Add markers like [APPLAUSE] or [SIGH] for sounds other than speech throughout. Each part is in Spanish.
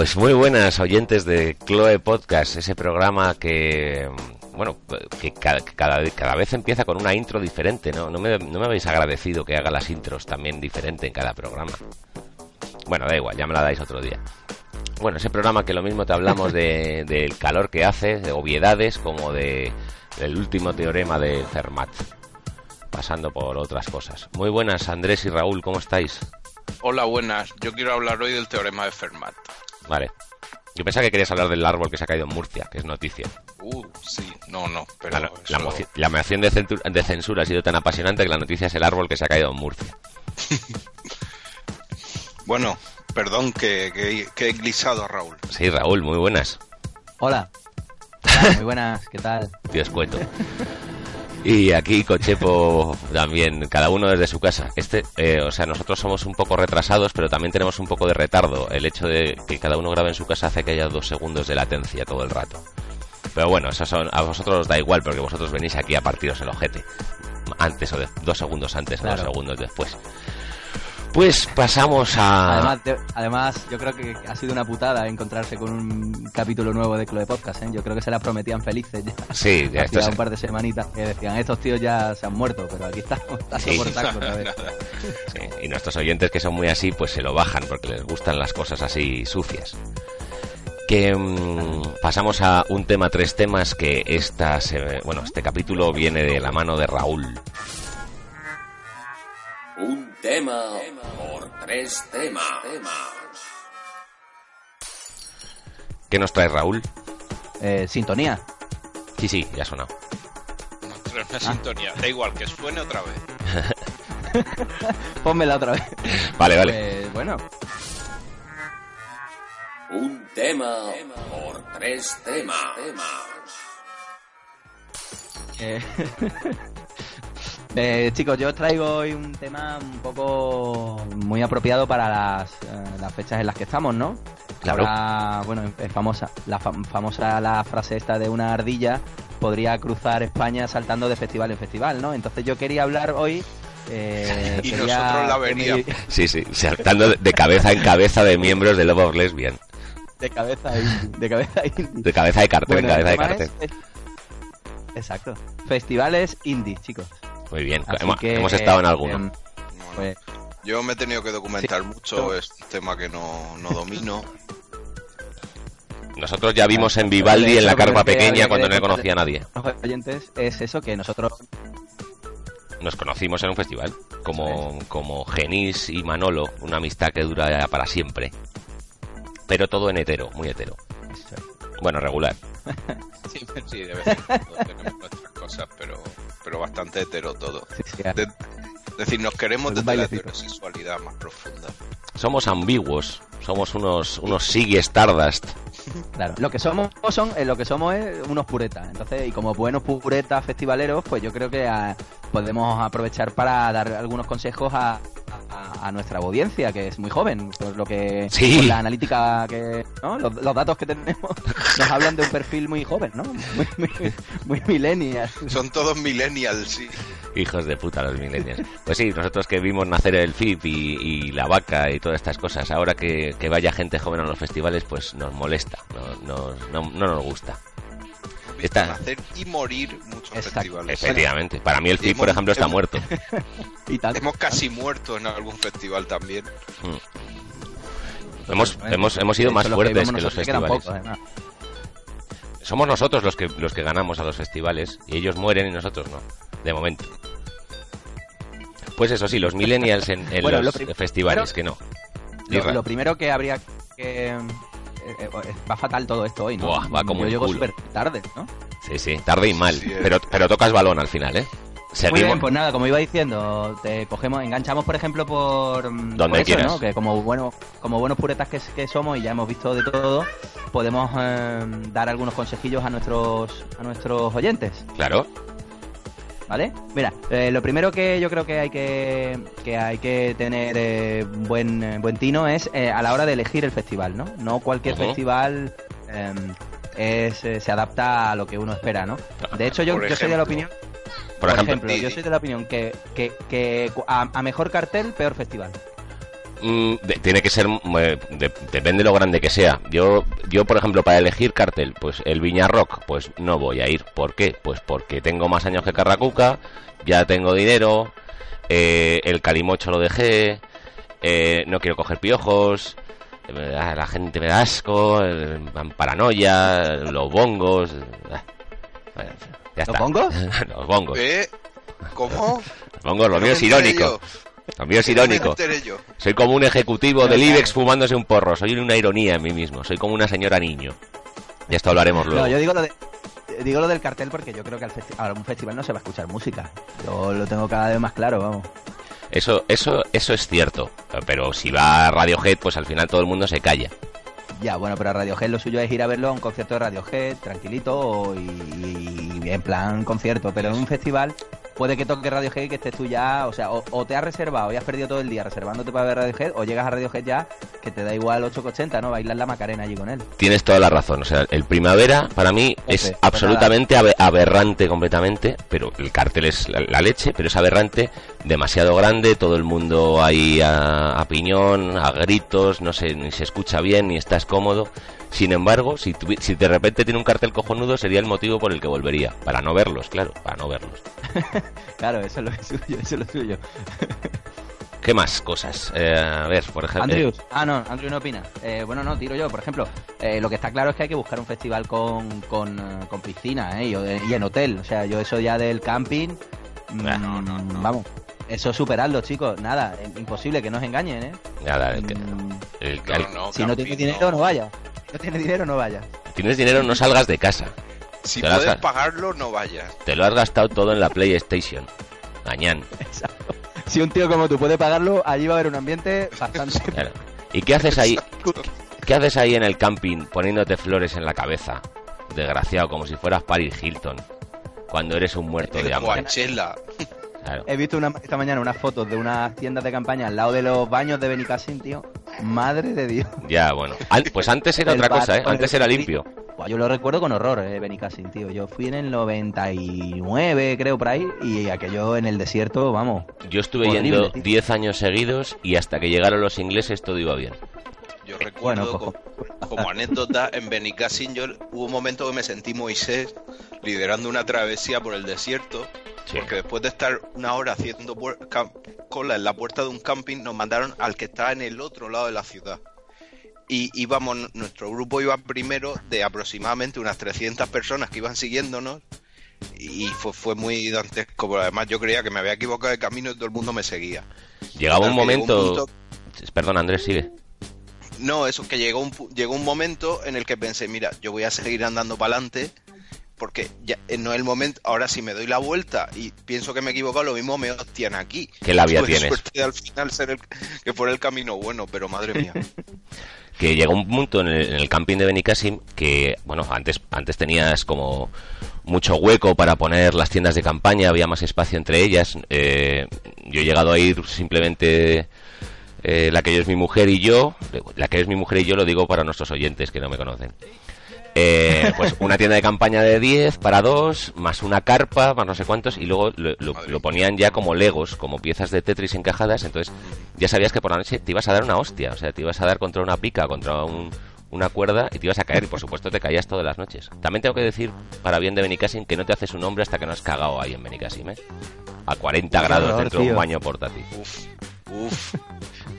Pues muy buenas oyentes de Chloe Podcast, ese programa que, bueno, que cada, cada, cada vez empieza con una intro diferente, ¿no? No me, no me habéis agradecido que haga las intros también diferente en cada programa. Bueno, da igual, ya me la dais otro día. Bueno, ese programa que lo mismo te hablamos de, [LAUGHS] del calor que hace, de obviedades, como de del último teorema de Fermat, pasando por otras cosas. Muy buenas, Andrés y Raúl, ¿cómo estáis? Hola, buenas. Yo quiero hablar hoy del teorema de Fermat. Vale. Yo pensaba que querías hablar del árbol que se ha caído en Murcia, que es noticia. Uh, sí, no, no, pero La, la eso- moci- la moción de, censura ha sido tan apasionante que la noticia es el árbol que se ha caído en Murcia. [LAUGHS] Bueno, perdón que, que, que he glisado a Raúl. Sí, Raúl, muy buenas. Hola. [LAUGHS] Hola, muy buenas, ¿qué tal? Tío escueto. [LAUGHS] Y aquí Cochepo también, cada uno desde su casa. Este, eh, o sea, nosotros somos un poco retrasados, pero también tenemos un poco de retardo. El hecho de que cada uno grabe en su casa hace que haya dos segundos de latencia todo el rato. Pero bueno, eso son, a vosotros os da igual porque vosotros venís aquí a partiros el ojete. Antes o de- dos segundos antes o dos segundos después. Pues pasamos a... Además, yo creo que ha sido una putada encontrarse con un capítulo nuevo de Chloe Podcast, ¿eh? Yo creo que se la prometían felices ya. Sí, ya esto Hacía es- un par de semanitas que decían, estos tíos ya se han muerto, pero aquí estamos, [LAUGHS] Sí. por. [LAUGHS] Sí, y nuestros oyentes que son muy así, pues se lo bajan porque les gustan las cosas así sucias. Que mm, pasamos a un tema, tres temas que esta se- bueno, este capítulo viene de la mano de Raúl. Un tema por tres temas. ¿Qué nos trae Raúl? Eh, sintonía. Sí, sí, ya ha sonado. No, pero una sintonía. Da igual, que suene otra vez. [LAUGHS] Pónmela otra vez. Vale, vale. Pues, bueno, Un tema por tres temas. eh, [LAUGHS] eh, chicos, yo os traigo hoy un tema un poco muy apropiado para las, eh, las fechas en las que estamos, ¿no? Claro. Ahora, bueno, es famosa, la fam- famosa la frase esta de una ardilla podría cruzar España saltando de festival en festival, ¿no? Entonces yo quería hablar hoy. eh, [LAUGHS] Y quería nosotros la veríamos. [LAUGHS] Sí, sí, saltando de- cabeza en cabeza de miembros de Love of Lesbian. De cabeza de cabeza. [LAUGHS] De cabeza de cartel en Bueno, cabeza de cartel. es- Exacto. Festivales indie, chicos. Muy bien, hemos, que, hemos estado en alguno. em, No, no. pues, Yo me he tenido que documentar mucho, es un tema que no, no domino. [LAUGHS] Nosotros ya vimos en Vivaldi en la carpa pequeña cuando no le conocía a nadie. oyentes es eso que nosotros Nos conocimos en un festival, como, como Genís y Manolo, una amistad que dura para siempre. Pero todo en hetero, muy hetero. Bueno, regular. Sí, sí, de vez en cuando tenemos nuestras cosas, pero, pero bastante hetero todo. Sí, sí, De- es decir, nos queremos desde la heterosexualidad más profunda. Somos ambiguos, somos unos, unos Siggy Stardust. Claro, lo que somos son, eh, lo que somos es unos puretas. Entonces, y como buenos puretas festivaleros, pues yo creo que ah, podemos aprovechar para dar algunos consejos a, a- a nuestra audiencia, que es muy joven, por lo que Sí. por la analítica que, ¿no? los, los datos que tenemos [LAUGHS] nos hablan de un perfil muy joven, ¿no? Muy, muy, muy millennial. Son todos millennials, sí. Hijos de puta los millennials. Pues sí, nosotros que vimos nacer el FIP y, y la vaca y todas estas cosas, ahora que, que vaya gente joven a los festivales, pues nos molesta, no, nos- no, no nos gusta. Está- Nacer y morir muchos Exacto. festivales. Efectivamente. Para mí el FIP, por ejemplo, está hemos- muerto. [LAUGHS] Y tal. Hemos casi muerto en algún festival también. Hemos, Bueno, hemos, hemos sido más fuertes que los festivales. pocos. Somos nosotros los que, los que ganamos a los festivales y ellos mueren y nosotros no. de momento. Pues eso sí, los millennials en, en [LAUGHS] Bueno, los lo festivales, que no. Lo, lo primero que habría que... eh, eh, va fatal todo esto hoy, ¿no? Buah, va como Yo llego súper tarde, ¿no? Sí, sí, tarde y mal. Sí, eh. pero, pero tocas balón al final, ¿eh? Muy Seguimos. bien, pues nada, como iba diciendo, te cogemos, enganchamos por ejemplo por, mm, Donde por eso, quieras. ¿no? Que como buenos, como buenos puretas que, que somos y ya hemos visto de todo, podemos eh, dar algunos consejillos a nuestros a nuestros oyentes, Claro. ¿Vale? Mira, eh, lo primero que yo creo que hay que, que hay que tener eh, buen eh, buen tino es a la hora de elegir el festival, ¿no? No cualquier festival eh, es, se adapta a lo que uno espera, ¿no? De hecho, yo, yo soy de la opinión Por, por ejemplo, ejemplo, yo soy de la opinión que, que, que a, a mejor cartel, peor festival. Mm, de- tiene que ser mm, eh, de- depende de lo grande que sea yo yo por ejemplo para elegir cartel pues el Viña Rock pues no voy a ir ¿por qué? pues porque tengo más años que Carracuca ya tengo dinero eh, el calimocho lo dejé eh, no quiero coger piojos eh, la gente me da asco eh, van paranoia los bongos bueno, ya ¿Los está. bongos? [LAUGHS] los bongos ¿Eh? ¿Cómo? [LAUGHS] los bongos lo mío es irónico mío es irónico soy como un ejecutivo del. IBEX fumándose un porro. Soy una ironía en mí mismo. Soy como una señora niño. Ya esto hablaremos luego. No, yo digo lo de digo lo del cartel porque yo creo que al festi- a un festival no se va a escuchar música. Yo lo tengo cada vez más claro, vamos. Eso, eso, eso es cierto. Pero si va a Radiohead, pues al final todo el mundo se calla. Ya, bueno, pero Radiohead lo suyo es ir a verlo a un concierto de Radiohead, tranquilito y en plan concierto, pero en un festival puede que toque Radiohead y que estés tú ya, o sea, o, o te has reservado y has perdido todo el día reservándote para ver Radiohead, o llegas a Radiohead ya que te da igual 8,80, ¿no? Bailar la Macarena allí con él. Tienes toda la razón. O sea, el primavera para mí es absolutamente abe- aberrante completamente. Pero el cartel es la, la leche, pero es aberrante, demasiado grande. Todo el mundo ahí a, a piñón, a gritos, no sé, ni se escucha bien, ni estás cómodo. Sin embargo, si, tuvi- si de repente tiene un cartel cojonudo, sería el motivo por el que volvería. Para no verlos, claro, para no verlos. [LAUGHS] Claro, eso es lo suyo, eso es lo suyo. [LAUGHS] ¿Qué más cosas? Eh, a ver, por ejemplo. Andrews. Ah, no, Andrew no opina. Eh, bueno, no, tiro yo. Por ejemplo, eh, lo que está claro es que hay que buscar un festival con, con, eh, con piscina, ¿eh? Y, y en hotel. O sea, yo eso ya del camping... mm, Ah, no, no, no. Vamos, eso superarlo, chicos. Nada, eh, imposible que nos engañen, ¿eh? Nada, el que- Mm, el- No, el- no, si no tienes dinero, no, vaya. No tienes dinero, no vaya. tienes dinero, no salgas de casa. Si puedes has- pagarlo, no vayas. Te lo has gastado todo en la PlayStation. Gañán. Exacto. Si un tío como tú puede pagarlo, allí va a haber un ambiente bastante... [LAUGHS] Claro. ¿Y qué haces ahí? ¿Qué haces ahí en el camping poniéndote flores en la cabeza? Desgraciado, como si fueras Paris Hilton. Cuando eres un muerto de hambre. Guachela. Claro. He visto una- esta mañana unas fotos de unas tiendas de campaña al lado de los baños de Benicassim, tío. Madre de Dios. Ya, bueno. An- pues antes era otra cosa, ¿eh? Antes era limpio. Yo lo recuerdo con horror, eh, Benicassim, tío. Yo fui en el 99, creo, por ahí, y aquello en el desierto, vamos. Yo estuve Horrible, yendo tío. 10 años seguidos y hasta que llegaron los ingleses todo iba bien. Yo Bueno, recuerdo cojo. como, como anécdota en Benicassim yo hubo un momento que me sentí Moisés liderando una travesía por el desierto Sí. porque después de estar una hora haciendo cola en la puerta de un camping nos mandaron al que estaba en el otro lado de la ciudad y íbamos nuestro grupo iba primero de aproximadamente unas 300 personas que iban siguiéndonos y fue, fue muy dantesco porque además yo creía que me había equivocado de camino y todo el mundo me seguía Llegaba un momento... Perdón, Andrés, sigue. No, eso que llegó un, llegó un momento en el que pensé, mira, yo voy a seguir andando para adelante porque ya no es el momento, ahora si me doy la vuelta y pienso que me he equivocado, lo mismo me hostian aquí. ¿Qué labia Tuve tienes? suerte de al final ser el que fuera el camino bueno, pero madre mía. [LAUGHS] que llegó un punto en el, en el camping de Benicassim que, bueno, antes, antes tenías como mucho hueco para poner las tiendas de campaña, había más espacio entre ellas. eh, yo he llegado a ir simplemente eh, la que es mi mujer y yo, la que es mi mujer y yo lo digo para nuestros oyentes que no me conocen. Eh, pues una tienda de campaña de 10 para dos, más una carpa, más no sé cuántos, y luego lo, ponían ya como legos, como piezas de Tetris encajadas, entonces ya sabías que por la noche te ibas a dar una hostia, o sea, te ibas a dar contra una pica, contra un- una cuerda y te ibas a caer, y por supuesto te caías todas las noches. También tengo que decir, para bien de Benicassim, que no te haces un hombre hasta que no has cagado ahí en Benicassim, ¿eh? A 40 grados dentro de un baño portátil. Uf, uf.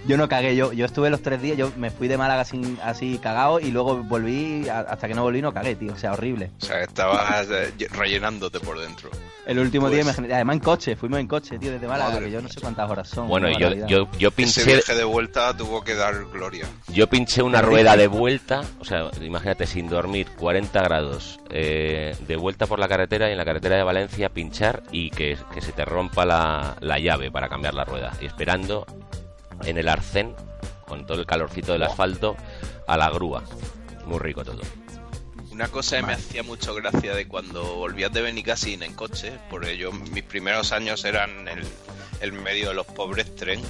Yo no cagué, yo, yo estuve los tres días, yo me fui de Málaga sin, así cagado y luego volví, a- hasta que no volví no cagué, tío, o sea, horrible. O sea, estabas eh, rellenándote por dentro. El último Pues- día, imagínate, además en coche, fuimos en coche, tío, desde Málaga, Madre que yo no sé cuántas horas son. Bueno, yo, yo, yo Ese pinché, viaje de vuelta tuvo que dar gloria. yo pinché una rueda de vuelta, o sea, imagínate, sin dormir, 40 grados, eh, de vuelta por la carretera y en la carretera de Valencia pinchar y que, que se te rompa la, la llave para cambiar la rueda. Y esperando en el arcén, con todo el calorcito del asfalto, a la grúa. Muy rico todo. Una cosa que me hacía mucho gracia de cuando volvías de Benicassin en coche, porque yo mis primeros años eran el, el medio de los pobres tren,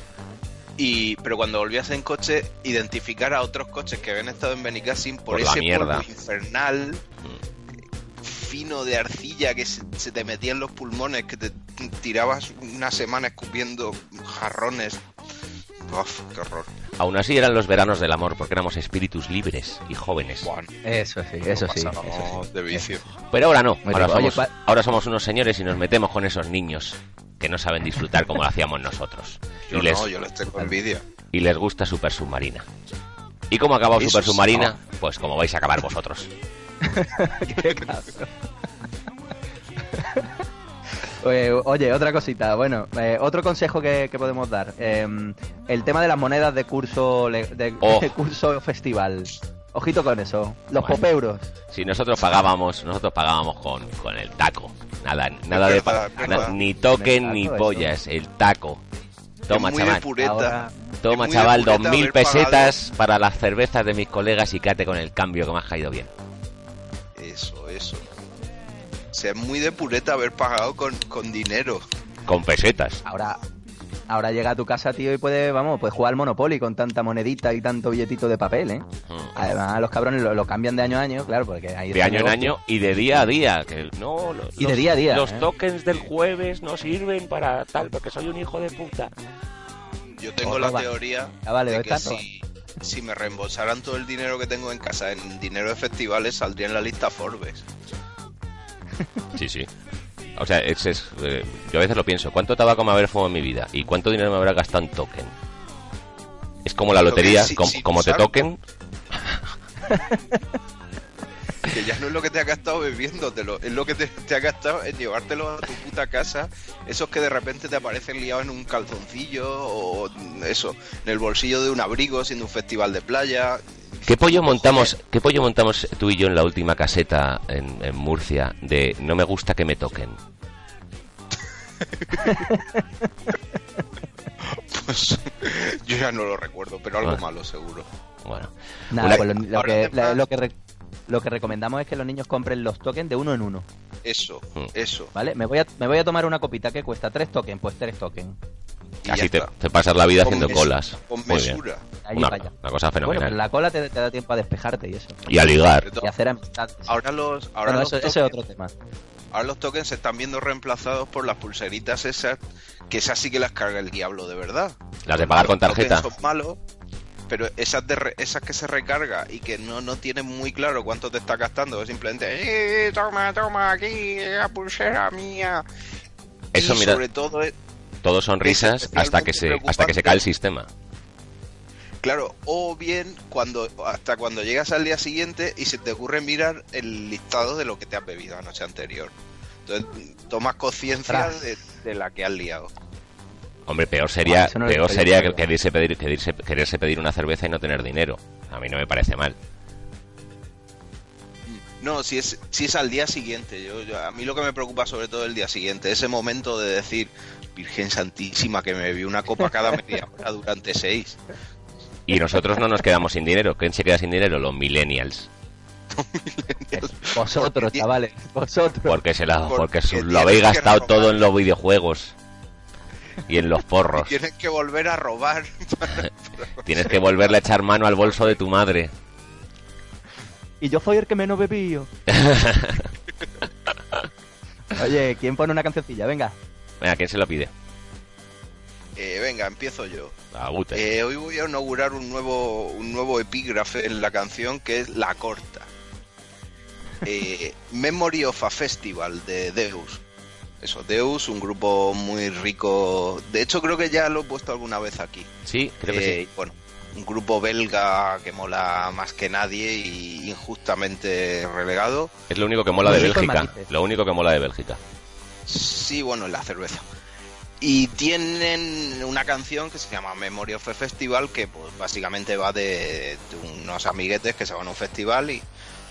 y pero cuando volvías en coche, identificar a otros coches que habían estado en Benicassin por, Por ese mierda. polvo infernal fino de arcilla que se, se te metía en los pulmones, que te tirabas una semana escupiendo jarrones. Uf, qué horror. Aún así eran los veranos del amor, porque éramos espíritus libres y jóvenes. Eso sí, eso sí. pasábamos Eso sí. de vicio. Pero ahora no, ahora. Oye, somos, ahora somos unos señores y nos metemos con esos niños que no saben disfrutar como lo hacíamos nosotros. Yo y, les, no, yo les tengo envidia. y les gusta Super Submarina. ¿Y cómo ha acabado Eso Super sí. Submarina? Pues como vais a acabar vosotros. Qué. [LAUGHS] Oye, oye, otra cosita, bueno, eh, otro consejo que, que podemos dar. eh, el tema de las monedas de curso de, Oh. de curso festival. Ojito con eso. Los Bueno. popeuros. Si nosotros pagábamos, nosotros pagábamos con, con el taco. Nada, nada de verdad, pa- es na- verdad. ni token ni pollas, el taco. Toma, es muy de chaval. pureta. Ahora- Toma, chaval, dos mil pagado- pesetas para las cervezas de mis colegas y quédate con el cambio que me has caído bien. Eso, eso. O sea, es muy de pureta haber pagado con, con dinero. Con pesetas. Ahora, ahora llega a tu casa, tío, y puedes, vamos, puedes jugar al Monopoly con tanta monedita y tanto billetito de papel, ¿eh? Además, los cabrones lo, lo cambian de año a año, claro, porque ahí De año en año y de día a día. Que no, lo- Y de los- día a día, Los ¿eh? tokens del jueves no sirven para tal, porque soy un hijo de puta. Yo tengo Oh, la va. teoría vale, de ¿ves que si, si me reembolsaran todo el dinero que tengo en casa en dinero de festivales, saldría en la lista Forbes. Sí, sí. [LAUGHS] O sea, es, es, eh, yo a veces lo pienso. ¿Cuánto tabaco me habrá fumado en mi vida? ¿Y cuánto dinero me habrá gastado en token? Es como la lotería, com- como te toquen, [LAUGHS] Que ya no es lo que te has gastado bebiéndotelo, es lo que te, te has gastado en llevártelo a tu puta casa. Esos que de repente te aparecen liados en un calzoncillo o eso, en el bolsillo de un abrigo, siendo un festival de playa. ¿Qué pollo montamos, qué pollo montamos tú y yo en la última caseta en, en Murcia de no me gusta que me toquen? [LAUGHS] Pues yo ya no lo recuerdo, pero algo Ah. malo seguro. Bueno, Nada, pues lo, que, además- la- lo, que re- lo que recomendamos es que los niños compren los tokens de uno en uno, Eso, Mm. eso. ¿vale? Me voy a, me voy a tomar una copita que cuesta tres tokens, pues tres tokens. Así te, te pasas la vida Con haciendo mes- colas. Con Muy bien. mesura. Ahí Una, vaya. una cosa Bueno, fenomenal. pero la cola te, te da tiempo a despejarte y eso. Y a ligar. Y hacer amistades. Ahora los, ahora, Bueno, los eso, eso es tokens, otro tema. ahora los tokens se están viendo reemplazados por las pulseritas esas, que esas sí que las carga el diablo de verdad. Las de pagar con Los tokens tarjeta. Son malos, pero esas, de re- esas que se recarga y que no, no tienen muy claro cuánto te está gastando, es simplemente, "Eh, toma, toma, aquí, la pulsera mía. Eso, y mira, sobre todo, eh, todo sonrisas es hasta que se hasta que se cae el sistema. claro, o bien cuando hasta cuando llegas al día siguiente y se te ocurre mirar el listado de lo que te has bebido la noche anterior. Entonces tomas conciencia de, de la que has liado. Hombre, peor sería, Ah, no peor sería que quererse pedir, quererse, quererse pedir una cerveza y no tener dinero. A mí no me parece mal. No, si es, si es al día siguiente. Yo, yo- a mí lo que me preocupa sobre todo el día siguiente, ese momento de decir, Virgen Santísima, que me bebí una copa cada media hora durante seis. Y nosotros no nos quedamos sin dinero. ¿Quién se queda sin dinero? Los millennials. Vosotros, Porque- chavales, vosotros. Porque, se la, Porque porque lo habéis gastado todo en los videojuegos y en los porros. Tienes que volver a robar. [LAUGHS] Tienes que volverle a echar mano al bolso de tu madre. Y yo soy el que menos bebío. [LAUGHS] Oye, ¿quién pone una cancioncilla? Venga. Venga, ¿quién se lo pide? Eh, venga, empiezo yo. Agute. Eh, hoy voy a inaugurar un nuevo, un nuevo epígrafe en la canción que es La Corta. [LAUGHS] Eh, Memory of a Festival de Deus. Eso, Deus, un grupo muy rico. De hecho, creo que ya lo he puesto alguna vez aquí. Sí, creo que Eh, sí. Bueno, un grupo belga que mola más que nadie y injustamente relegado. Es lo único que mola de Bélgica. Lo único que mola de Bélgica. Sí, bueno, la cerveza. Y tienen una canción que se llama Memory of a Festival, que pues básicamente va de, de unos amiguetes que se van a un festival y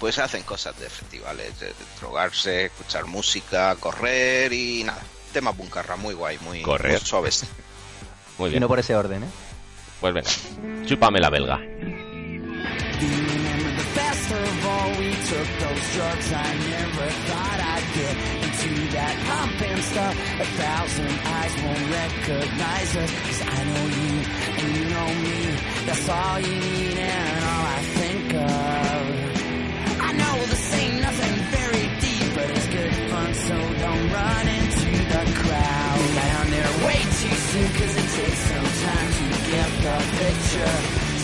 pues hacen cosas de festivales, de, de drogarse, escuchar música, correr y nada. Tema puncarra, muy guay, muy, Correr. muy suaves. Muy Y bien. no por ese orden, ¿eh? Pues venga, chúpame la belga. That pumping stuff. A thousand eyes won't recognize us 'cause I know you and you know me. That's all you need and all I think of. Run into the crowd. Down there way too soon, cause it takes some time to get the picture.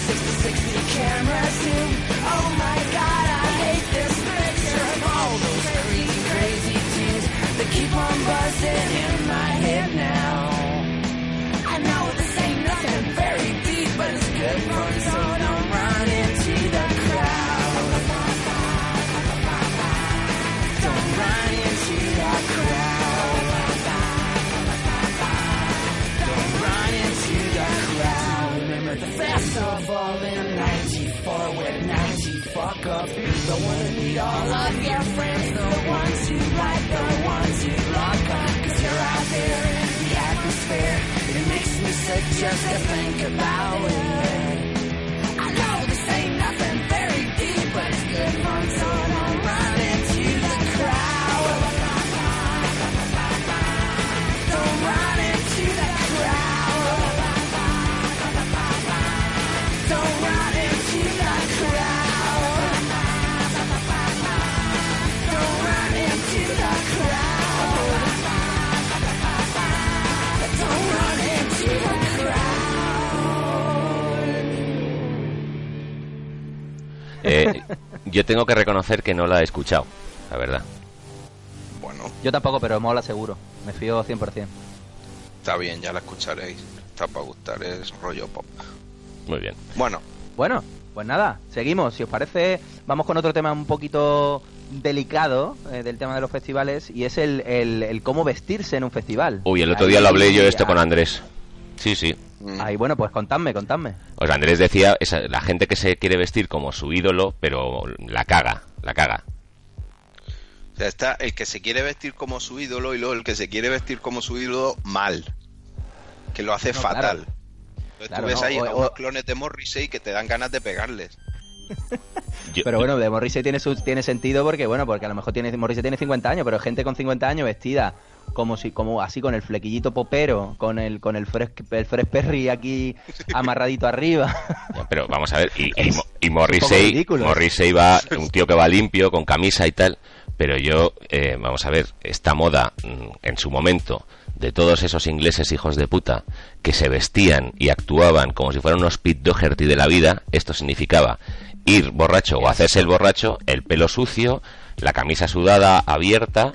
60-60 camera zoom. Oh my god, I hate this picture all those crazy, crazy tunes that keep on buzzing fuck up. The one meet all of your friends, the ones who like, the ones lock up. Cause you're out there in the atmosphere. It makes me sick just to think about it. Yo tengo que reconocer que no la he escuchado, la verdad. Bueno, Yo tampoco, pero mola seguro. Me fío 100%. está bien, ya la escucharéis. Está para gustar, es rollo pop. Muy bien. Bueno, Bueno, pues nada, seguimos. Si os parece, vamos con otro tema un poquito delicado eh, del tema de los festivales y es el, el- el cómo vestirse en un festival. Uy, el otro día lo hablé yo esto con Andrés. Sí, sí. mm, Ahí, bueno, pues contadme, contadme. Pues Andrés decía, esa, la gente que se quiere vestir como su ídolo, pero la caga, la caga. o sea, está el que se quiere vestir como su ídolo y luego el que se quiere vestir como su ídolo mal. Que lo hace No, fatal. claro. Entonces Claro, tú ves no, ahí o- a o- unos clones de Morrissey que te dan ganas de pegarles. [LAUGHS] Yo- Pero bueno, de Morrissey tiene, su, tiene sentido porque, bueno, porque a lo mejor tiene, Morrissey tiene 50 años, pero gente con 50 años vestida como si, como así con el flequillito popero, con el, con el fresh, el fresh Perry aquí [LAUGHS] amarradito arriba. Ya, Pero vamos a ver, y, Es Morrissey. Morrissey va, un tío que va limpio, con camisa y tal, pero yo, eh, vamos a ver, esta moda mm, en su momento de todos esos ingleses hijos de puta que se vestían y actuaban como si fueran unos Pete Doherty de la vida, esto significaba ir borracho o hacerse el borracho, el pelo sucio, la camisa sudada abierta,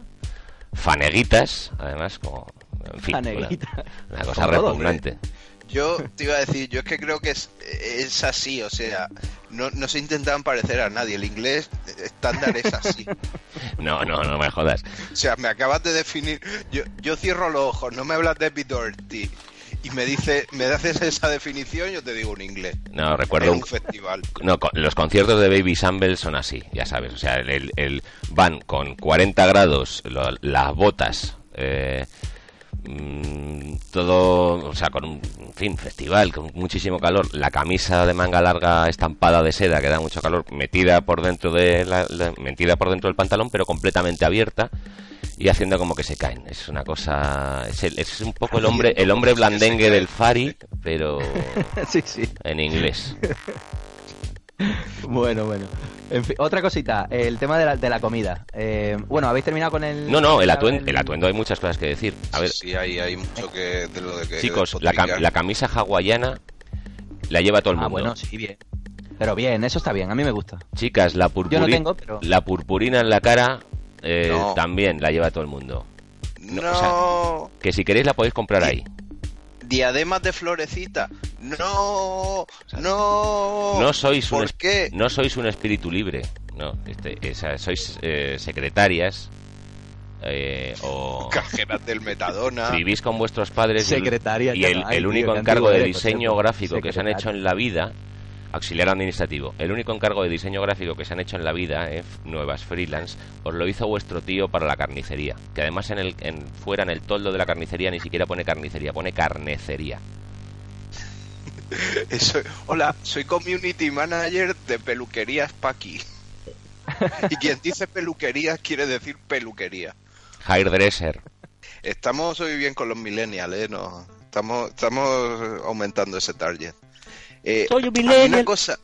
faneguitas, además, como, en fin, una- Faneguita. una cosa Con todo, repugnante. Yo te iba a decir, yo es que creo que es, es así, o sea, no, no se intentaban parecer a nadie. El inglés estándar es así. [LAUGHS] No, no, no me jodas. O sea, me acabas de definir. Yo, yo cierro los ojos, no me hablas de Doherty y me dice, me haces esa definición, yo te digo un inglés. No, En recuerdo un un, festival. No, los conciertos de Baby Shamble son así, ya sabes. O sea, el, el- el- van con 40 grados, lo- las botas, eh, mm, todo, o sea, con un en fin, festival, con muchísimo calor. La camisa de manga larga estampada de seda que da mucho calor, metida por dentro de la, la- metida por dentro del pantalón, pero completamente abierta y haciendo como que se caen. Es una cosa, es, el- es un poco el hombre, el hombre blandengue del Fari, pero [LAUGHS] sí, sí. en inglés. [LAUGHS] Bueno, bueno. En fin, otra cosita, el tema de la, de la comida. Eh, bueno, ¿habéis terminado con el...? No, no, el atuendo, el- el atuendo hay muchas cosas que decir. A ver, Sí, hay, hay mucho que de lo de que chicos, la, cam- la camisa hawaiana la lleva todo el Ah, mundo. bueno, sí, bien. Pero bien, eso está bien, a mí me gusta. Chicas, la, purpuri- tengo, pero- la purpurina en la cara eh, No. también la lleva todo el mundo. No, no, o sea, Que si queréis la podéis comprar ahí. Diademas de florecita. No, no. No sois un ¿Por es- qué? no sois un espíritu libre. No, este, esa- sois eh, secretarias eh, o Cajeras del Metadona. vivís con vuestros padres y el- Secretaria, y el, tío, único encargo de diseño gráfico que se han hecho en la vida, auxiliar administrativo, el único encargo de diseño gráfico que se han hecho en la vida, eh, nuevas freelance, os lo hizo vuestro tío para la carnicería, que además en el en, fuera en el toldo de la carnicería ni siquiera pone carnicería, pone carnecería. [LAUGHS] Eso- hola, soy community manager de peluquerías Paqui. Y quien dice peluquerías quiere decir peluquería. Hairdresser. Estamos hoy bien con los millennials, ¿eh? No, estamos, estamos aumentando ese target. Eh, Soy un a mí millennial. una cosa,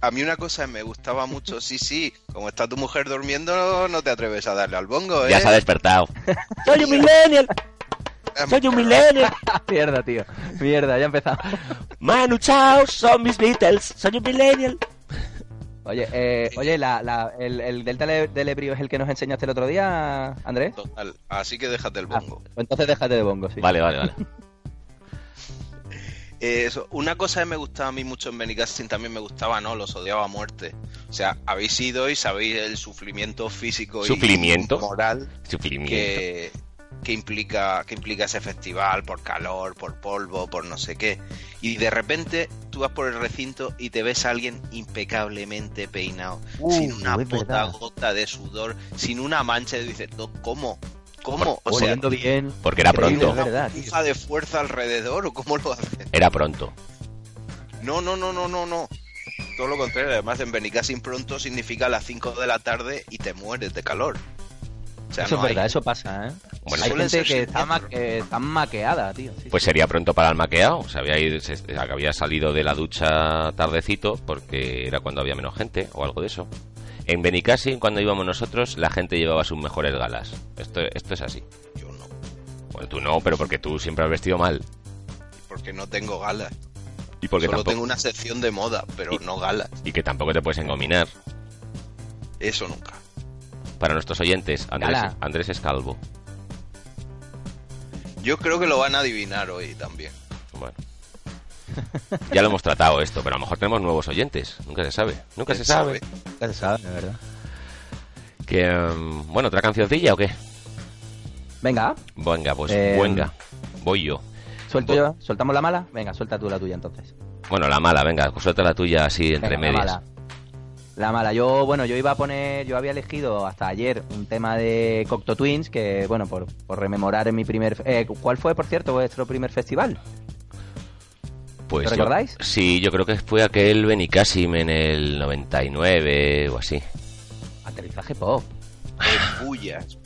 a mí una cosa me gustaba mucho, sí, sí, como está tu mujer durmiendo, no te atreves a darle al bongo, ¿eh? Ya se ha despertado. [LAUGHS] Soy un millennial. Soy un millennial. [LAUGHS] Mierda, tío. Mierda, ya empezamos. [LAUGHS] Manu Chao, son mis Beatles. Soy un millennial. Oye, eh, oye, la, la- el, el delta del ebrio es el que nos enseñaste el otro día, Andrés. Total, así que déjate el Ah, bongo. pues entonces déjate de bongo, sí. Vale, vale, vale. Eh, eso, una cosa que me gustaba a mí mucho en Benicasting también me gustaba, ¿no? Los odiaba a muerte. O sea, habéis ido y sabéis el sufrimiento físico y moral Sufrimiento. que, que implica que implica ese festival por calor, por polvo, por no sé qué. Y de repente tú vas por el recinto y te ves a alguien impecablemente peinado, Uh, sin una es puta verdad. gota de sudor, sin una mancha. Y dices, "No, ¿cómo? ¿Cómo? O sea, Oliendo bien. Porque era pronto. es verdad, tío. ¿Puja de fuerza alrededor o cómo lo hacen? Era pronto. No, no, no, no, no, no. Todo lo contrario, además en Benicassim pronto significa las 5 de la tarde y te mueres de calor. O sea, Eso no es verdad, hay- eso pasa, ¿eh? Bueno, Hay gente ser que está, ma- siniestros. que está maqueada, tío. sí, Pues sí. sería pronto para el maqueado. O sea, había, ido- se- había salido de la ducha tardecito porque era cuando había menos gente o algo de eso. En Benicassim, cuando íbamos nosotros, la gente llevaba sus mejores galas. Esto, esto es así. Yo no, Bueno, tú no, pero porque tú siempre has vestido mal. porque no tengo galas. Y porque Solo tampoco, tengo una sección de moda, pero no galas. y que tampoco te puedes engominar. Eso nunca. Para nuestros oyentes, Andrés, Gala. Andrés es calvo. Yo creo que lo van a adivinar hoy también. Bueno. [LAUGHS] Ya lo hemos tratado esto, pero a lo mejor tenemos nuevos oyentes. Nunca se sabe. Nunca se sabe. Ya se sabe, de verdad. Que, em, bueno, ¿otra cancioncilla o qué? Venga, Venga, pues Eh, venga. Voy yo. suelto yo. ¿Soltamos la mala? Venga, suelta tú la tuya entonces. Bueno, la mala, venga, suelta la tuya así entre Venga, la medias. mala. La mala. Yo, bueno, yo iba a poner, yo había elegido hasta ayer un tema de Cocteau Twins, que, bueno, por, por rememorar en mi primer... Eh, ¿Cuál fue, por cierto, vuestro primer festival? Pues ¿Lo yo- recordáis? sí, yo creo que fue aquel Benicassim en el 99 o así. Aterrizaje pop. En Bullas.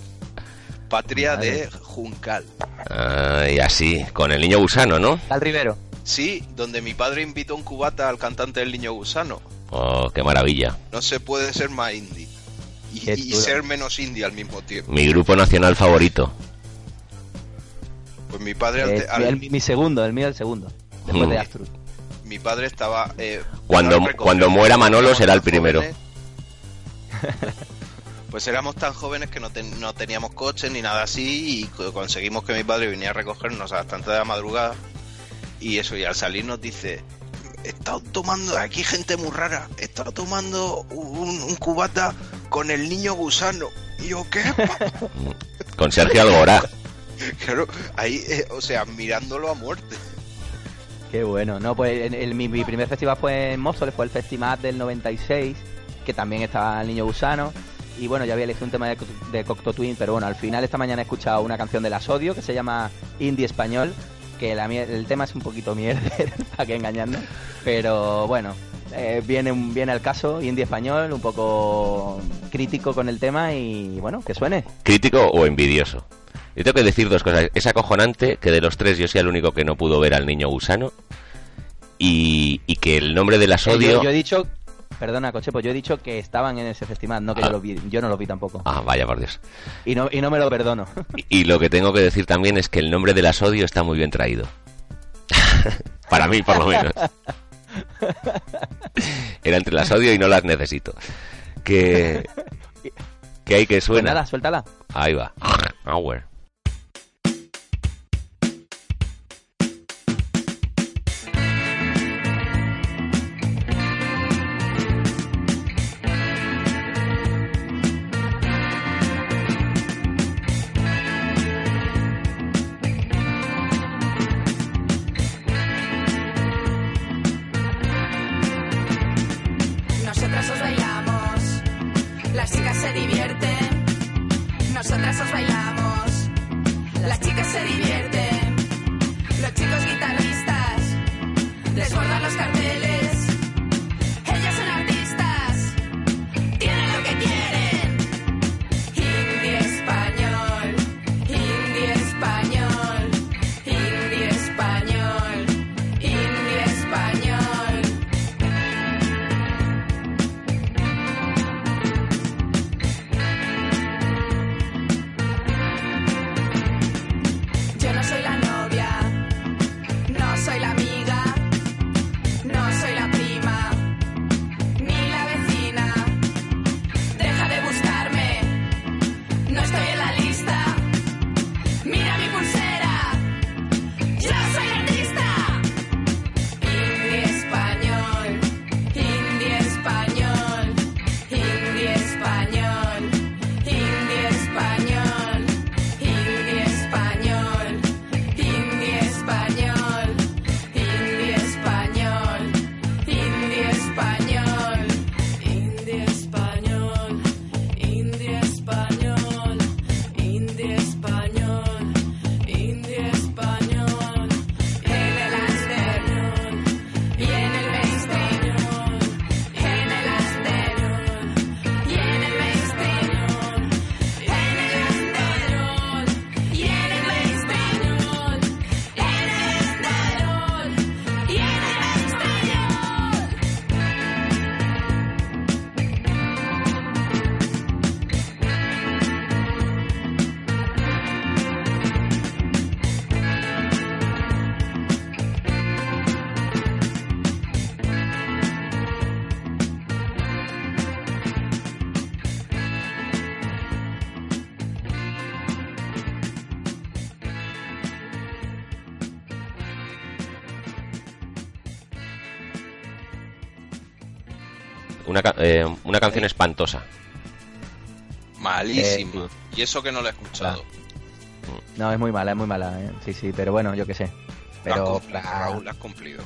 Patria de Juncal. Ah, y así, con el niño gusano, ¿no? Tal Rivero. Sí, donde mi padre invitó un cubata al cantante del Niño Gusano. Oh, qué maravilla. No se puede ser más indie. Y, ser menos indie al mismo tiempo. Mi grupo nacional favorito. Pues mi padre, al Eh, te- al- el- mi segundo, el mío el segundo. Después Mm. de Astrud. mi padre estaba... eh, Cuando- cuando muera Manolo será el primero. [LAUGHS] Pues éramos tan jóvenes que no, ten- no teníamos coche ni nada así y co- conseguimos que mi padre viniera a recogernos a las tantas de la madrugada y eso, y al salir nos dice, he estado tomando, aquí gente muy rara, he estado tomando un, un cubata con el niño gusano. Y yo, ¿qué? [LAUGHS] Con Sergio Algorá. [LAUGHS] claro, ahí, eh, o sea, mirándolo a muerte. Qué bueno. No, pues el, mi, primer festival fue en Móstoles, fue el Festival del 96, que también estaba el Niño Gusano. Y bueno, ya había elegido un tema de, de Cocteau Twin, pero bueno, al final esta mañana he escuchado una canción de La Sodio que se llama Indie Español, que la el tema es un poquito mierder, [LAUGHS] para que engañarnos. Pero bueno, eh, viene, viene al caso, Indie Español, un poco crítico con el tema y bueno, que suene. ¿Crítico o envidioso? Yo tengo que decir dos cosas. Es acojonante que de los tres yo sea el único que no pudo ver al niño gusano. Y, y que el nombre del Eh, asodio. Yo, yo he dicho, perdona, Coche, pues yo he dicho que estaban en ese festival, no que Ah. yo, lo vi, yo no lo vi tampoco. Ah, vaya por Dios. Y no, y no me lo perdono. Y, y lo que tengo que decir también es que el nombre del asodio está muy bien traído. [LAUGHS] Para mí, por lo menos. Era entre las odio y no las necesito. Que. Que hay que Pues suena. nada, suéltala. Ahí va. Hour. Los chicos guitarristas desbordan los cartones. Una, ca- eh, una canción espantosa. Malísimo. Eh, y eso que no lo he escuchado. No, es muy mala, es muy mala. ¿eh? Sí, sí, pero bueno, yo qué sé. Has Pero cumplido, Raúl, lo has cumplido.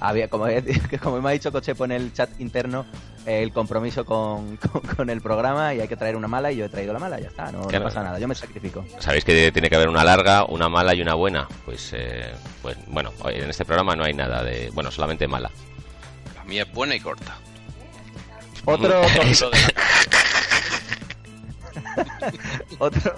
había, como, [LAUGHS] como me ha dicho Cochepo en el chat interno, eh, el compromiso con, [LAUGHS] con, con el programa y hay que traer una mala y yo he traído la mala, ya está, no, no pasa nada, yo me sacrifico. Sabéis que tiene que haber una larga, una mala y una buena. Pues, eh, pues bueno, en este programa no hay nada de. Bueno, solamente mala. La mía es buena y corta. Otro, [LAUGHS] [LAUGHS] otro,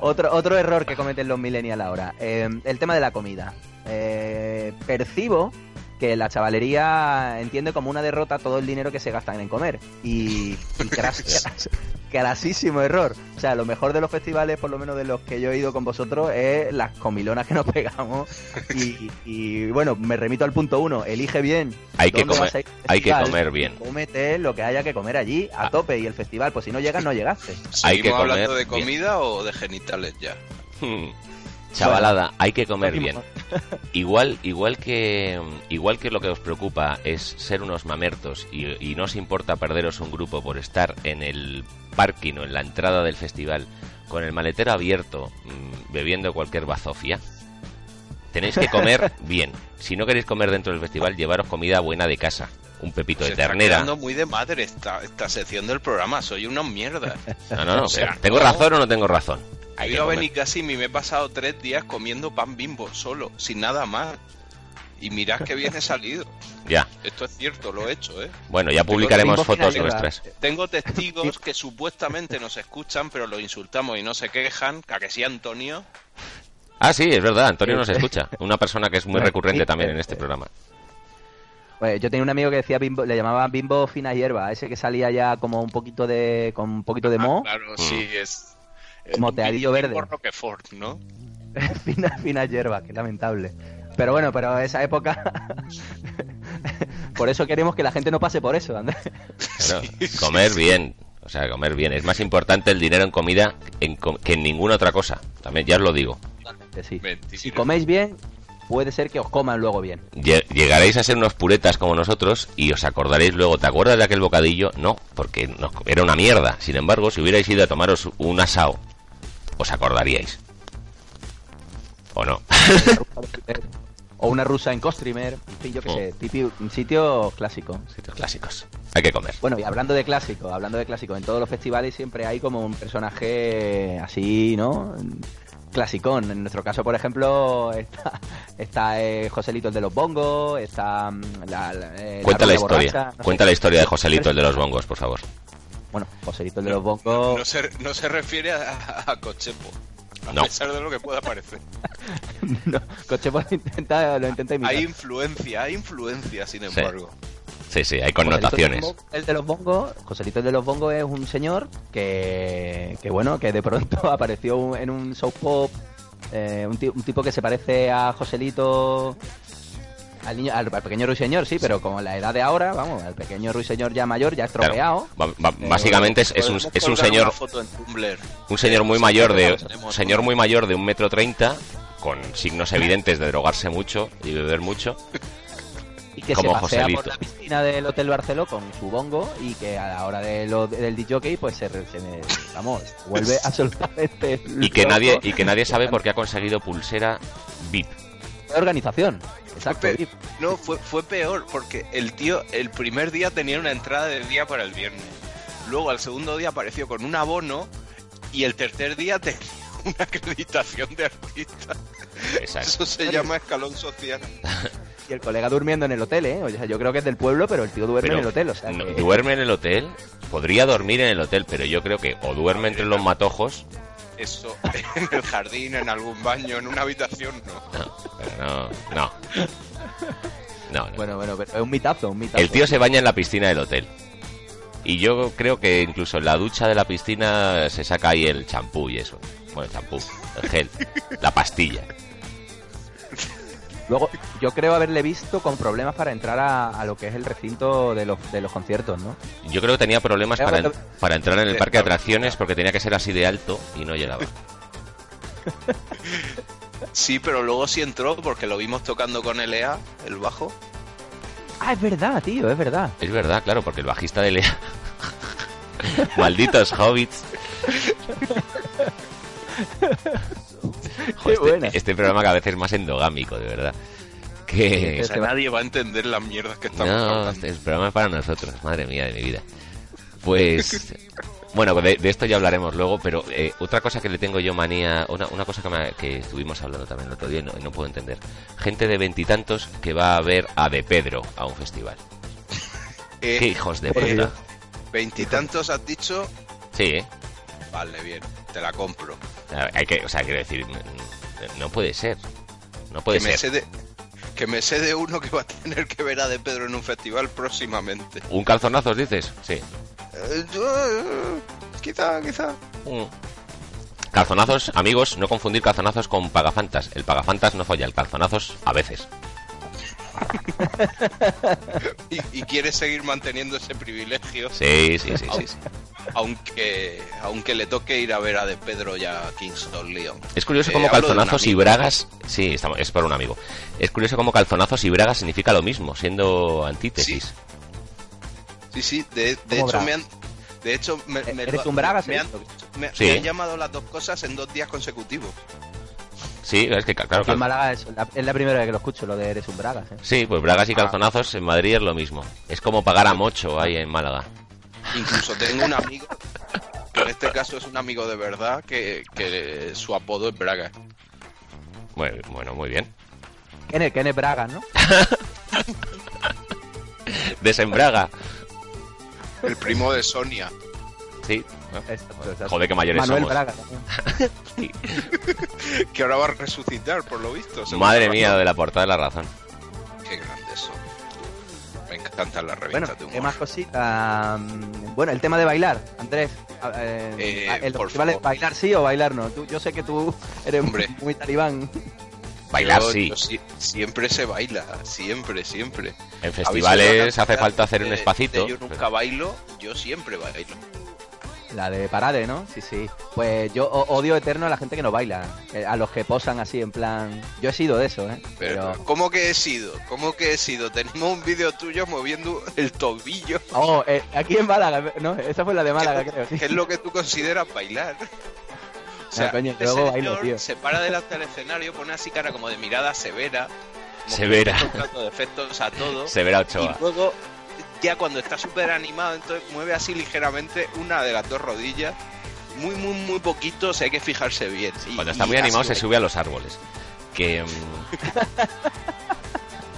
otro, otro error que cometen los millennials ahora. eh, el tema de la comida. Eh, percibo que la chavalería entiende como una derrota todo el dinero que se gastan en comer. Y, y cras- [LAUGHS] grasísimo error. O sea, lo mejor de los festivales, por lo menos de los que yo he ido con vosotros, es las comilonas que nos pegamos. Y, y, bueno, me remito al punto uno. Elige bien. Hay que comer- hay que comer bien. Cómete lo que haya que comer allí a Ah. tope. Y el festival, pues si no llegas, no llegaste. Hay que ¿Seguimos comer hablando de bien. comida o de genitales ya? Hmm. Chavalada, hay que comer bien. [LAUGHS] Igual, igual que igual que lo que os preocupa es ser unos mamertos y, y no os importa perderos un grupo por estar en el parking o en la entrada del festival con el maletero abierto mm, bebiendo cualquier bazofia. Tenéis que comer [LAUGHS] bien. Si no queréis comer dentro del festival, llevaros comida buena de casa. Un pepito Se de está ternera. quedando muy de madre esta, esta sección del programa. Soy una mierda. No, no, no. O sea, pero ¿Tengo no. razón o no tengo razón? Hay ido a comer. Benicassim y me he pasado tres días comiendo pan bimbo solo, sin nada más. Y mirad que bien he salido. [LAUGHS] Ya. Esto es cierto, lo he hecho, ¿eh? Bueno, ya publicaremos fotos nuestras. Tengo [LAUGHS] testigos que supuestamente nos escuchan, pero los insultamos y no se quejan. ¿A que sí, Antonio? Ah, sí, es verdad. Antonio nos escucha. Una persona que es muy [LAUGHS] recurrente también eh, en este eh, programa. Pues yo tenía un amigo que decía bimbo, le llamaba bimbo fina hierba, ese que salía ya como un poquito de, con un poquito de Ah, moho, claro, sí, es. Como teadillo verde. Roquefort, ¿no? [LAUGHS] fina, fina hierba, qué lamentable. Pero bueno, pero esa época, [LAUGHS] por eso queremos que la gente no pase por eso, Andrés. Claro, comer bien. O sea, comer bien. Es más importante el dinero en comida que en ninguna otra cosa. También ya os lo digo. Que sí. Si coméis bien, puede ser que os coman luego bien. Lle- Llegaréis a ser unos puretas como nosotros y os acordaréis luego, ¿te acuerdas de aquel bocadillo? No, porque nos- era una mierda. Sin embargo, si hubierais ido a tomaros un asao, os acordaríais. ¿O no? [LAUGHS] O una rusa en Costrimer, en fin, yo qué sé, tipi- sitios clásicos. Sitios clásicos. Hay que comer. Bueno, y hablando de clásicos, hablando de clásicos, en todos los festivales siempre hay como un personaje así, ¿no? Clasicón. En nuestro caso, por ejemplo, está, está eh, Joselito el de los bongos, está mm, la, la, eh, Cuenta la historia. borracha, no Cuenta sé. la historia de Joselito, el de los bongos, por favor. Bueno, Joselito el de los bongos. No se, no se refiere a, a Cochepo, a No. pesar de lo que pueda parecer. [LAUGHS] no, Coche pues, lo intenta, lo intenta imitar. Hay influencia, hay influencia, sin embargo. Sí, sí, hay Joselito connotaciones. el de los bongos- El de los bongos, Joselito el de los bongos es un señor que, que bueno, que de pronto [LAUGHS] apareció en un show pop, eh, un, ti- un tipo que se parece a Joselito, al niño, al, al pequeño ruiseñor, sí, pero con la edad de ahora, vamos, el pequeño ruiseñor ya mayor, ya estropeado. Ba- ba- básicamente es, es un, es señor una foto en Tumblr. un señor muy Sí, mayor de un señor muy mayor de un metro treinta con signos evidentes de drogarse mucho y beber mucho y que como se pasea Joselito. por la piscina del Hotel Barceló con su bongo y que a la hora de lo, del DJ pues se, me- vamos, vuelve [LAUGHS] absolutamente y que loco. nadie y que nadie sabe por qué ha conseguido pulsera VIP de organización. Exacto. Fue No, fue, fue peor, porque el tío el primer día tenía una entrada del día para el viernes. Luego al segundo día apareció con un abono y el tercer día [LAUGHS] tenía una acreditación de artista. Exacto. Eso se llama escalón social. [LAUGHS] Y el colega durmiendo en el hotel, ¿eh? O sea, yo creo que es del pueblo, pero el tío duerme Pero en el hotel, o sea, no, que- duerme en el hotel podría dormir en el hotel pero yo creo que o duerme entre los matojos Eso [LAUGHS] en el jardín, en algún baño, en una habitación, no. no pero no no no, no. Bueno, bueno, pero es un mitazo, un mitazo. el tío se baña en la piscina del hotel y yo creo que incluso en la ducha de la piscina se saca ahí el champú y eso bueno el champú el gel la pastilla Luego, yo creo haberle visto con problemas para entrar a, a lo que es el recinto de los, de los conciertos, ¿no? Yo creo que tenía problemas Creo para, que- para entrar en el parque de atracciones porque tenía que ser así de alto y no llegaba. [LAUGHS] Sí, pero luego sí entró porque lo vimos tocando con Elea, el bajo. Ah, es verdad, tío, es verdad. Es verdad, claro, porque el bajista de Lea... [LAUGHS] Malditos hobbits. [LAUGHS] [LAUGHS] Qué buena. este, este programa cada vez es más endogámico, de verdad. Que... O sea, nadie va a entender las mierdas que estamos No, hablando. este el programa es para nosotros, madre mía de mi vida. Pues, [LAUGHS] bueno, de, de esto ya hablaremos luego, pero eh, otra cosa que le tengo yo manía, una, una cosa que, me- que estuvimos hablando también el otro día y no, y no puedo entender. Gente de veintitantos que va a ver a De Pedro a un festival. [LAUGHS] Eh, Qué hijos de puta. Veintitantos has dicho, Sí, ¿eh? vale, bien, te la compro. Hay que, o sea, quiero decir, no puede ser. No puede que me ser. sé de que me sé de uno que va a tener que ver a De Pedro en un festival próximamente. ¿Un calzonazos dices? Sí. Eh, eh, quizá, quizá. Mm. Calzonazos, amigos, no confundir calzonazos con pagafantas. El pagafantas no folla, el calzonazos a veces. [LAUGHS] Y, y quiere seguir manteniendo ese privilegio, Sí, sí, sí, sí. sí. aunque aunque le toque ir a ver a De Pedro ya a Kingston Leon. Es curioso Eh, de calzonazos y bragas. Sí, estamos, es por un amigo. Es curioso cómo calzonazos y bragas significa lo mismo, siendo antítesis. Sí, sí, de, de ¿Cómo hecho bragas? me han de hecho me, me ¿Eres lo- un bragas, me han, me- Sí. me han llamado las dos cosas en dos días consecutivos. Sí, es que claro, Aquí en Málaga es la, es la primera vez que lo escucho, lo de eres un bragas, ¿eh? Sí, pues bragas Ah. y calzonazos en Madrid es lo mismo. Es como pagar a mocho ahí en Málaga. Incluso tengo un amigo, que en este caso es un amigo de verdad, que, que su apodo es Braga. Bueno, bueno, muy bien. Kenneth, Kenneth Bragas, ¿no? [LAUGHS] Desembraga. El primo de Sonia. Sí. Exacto, exacto. Joder, qué mayores Manuel somos. Braga también. Sí. [LAUGHS] Que ahora va a resucitar, por lo visto. Madre la mía, razón. de la portada de la razón. Qué grande eso. Me encantan las Bueno, revistas de ¿qué más cositas? Mm, Bueno, el tema de bailar, Andrés. A- eh, Eh, el por festival favor. bailar sí o bailar no. Tú- yo sé que tú [LAUGHS] eres Hombre. muy talibán. Bailar Yo- sí. yo si- siempre se baila, siempre, siempre. En ¿Habéis oído festivales la hace falta hacer un de- espacito. de Yo nunca bailo, yo siempre bailo. La de parade, ¿no? Sí, sí. Pues yo odio eterno a la gente que no baila. eh, A los que posan así en plan... Yo he sido de eso, ¿eh? Pero, Pero... ¿cómo que he sido? ¿Cómo que he sido? Tenemos un vídeo tuyo moviendo el tobillo. Oh, eh, aquí en Málaga, ¿no? Esa fue la de Málaga, [LAUGHS] ¿Qué, creo. sí. qué es lo que tú consideras bailar? O sea, coño, este luego bailo, señor tío. se para delante del escenario, pone así cara como de mirada severa como Severa. que defectos a todo. Severa Y Ochoa. luego, ya cuando está súper animado, entonces mueve así ligeramente una de las dos rodillas. Muy, muy, muy poquito, o sea, hay que fijarse bien. Y- Cuando está muy animado se sube a los árboles. Que. mm,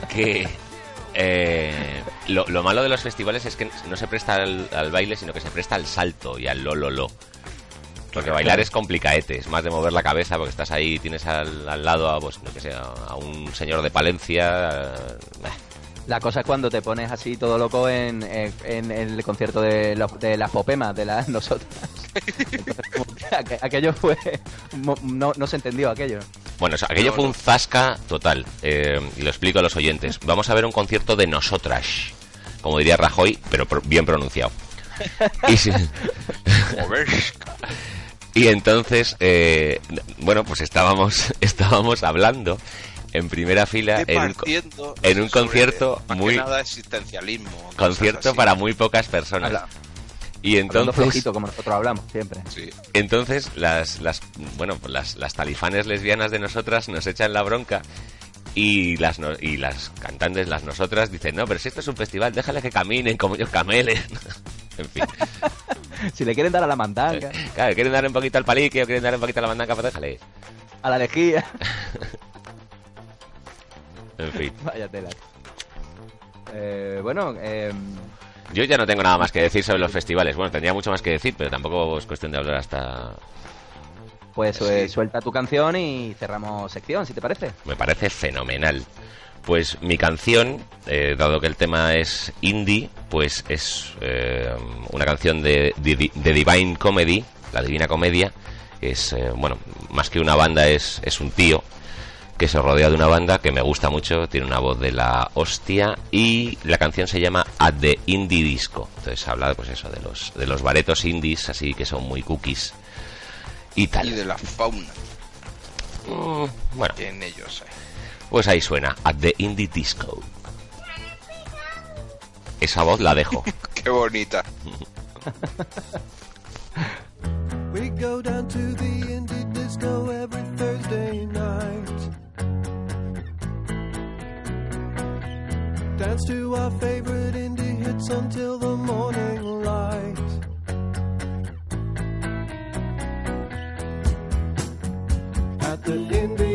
que. eh, lo, lo malo de los festivales es que no se presta al, al baile, sino que se presta al salto y al lo, lo, lo. Porque bailar es complicaete, es más de mover la cabeza porque estás ahí, tienes al, al lado a, pues, no que sé, a un señor de Palencia. eh, La cosa es cuando te pones así todo loco en, en- en el concierto de, los- de las popemas, de las [LAUGHS] nosotras. [LAUGHS] Aquello fue... No, no se entendió aquello. Bueno, aquello No, fue no. un zasca total. eh, y lo explico a los oyentes. Vamos a ver un concierto de nosotras, como diría Rajoy, pero pro- bien pronunciado. Y, si- y entonces, eh, bueno, pues estábamos, [LAUGHS] estábamos hablando en primera fila en un, en un sobre, concierto que muy- nada existencialismo. concierto así. para muy pocas personas. Habla- Y entonces, flojito, como nosotros hablamos siempre. Sí. entonces las, las, bueno, pues las, las talifanes lesbianas de nosotras nos echan la bronca y las, no- y las cantantes, las nosotras, dicen, no, pero si esto es un festival, déjale que caminen como ellos camelen. [LAUGHS] en fin. [LAUGHS] Si le quieren dar a la mandanga, Claro, quieren dar un poquito al palique o quieren dar un poquito a la mandanca, pues déjale. a la lejía. [LAUGHS] En fin. [LAUGHS] Vaya tela. Eh, bueno, eh, Yo ya no tengo nada más que decir sobre los festivales. Bueno, tendría mucho más que decir, pero tampoco es cuestión de hablar hasta... pues eh, suelta tu canción y cerramos sección, si te parece. Me parece fenomenal. Pues mi canción, eh, dado que el tema es indie, pues es eh, una canción de, de, de Divine Comedy, la Divina Comedia. Es, eh, bueno, más que una banda, es, es un tío que se rodea de una banda que me gusta mucho, tiene una voz de la hostia y la canción se llama At the Indie Disco. Entonces habla pues eso de los de los baretos indies así que son muy cookies y tal. Y de la fauna Mm, bueno, en ellos pues ahí suena At the Indie Disco. Esa voz la dejo. [LAUGHS] Qué bonita. [LAUGHS] We go down to the indie disco every Thursday Dance to our favorite indie hits until the morning light. At the indie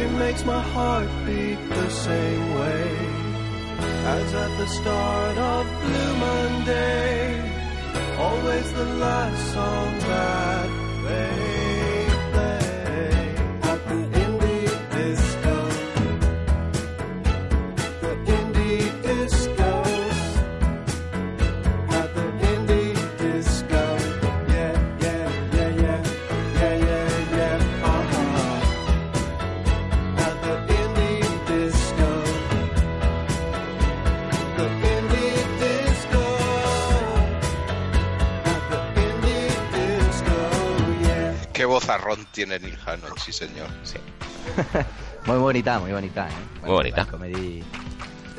She makes my heart beat the same way. as at the start of Blue Monday. Always the last song that they vozarrón tiene Neil Hannon, sí señor. Sí. [LAUGHS] Muy bonita, muy bonita, ¿eh? Muy bonita. comedy.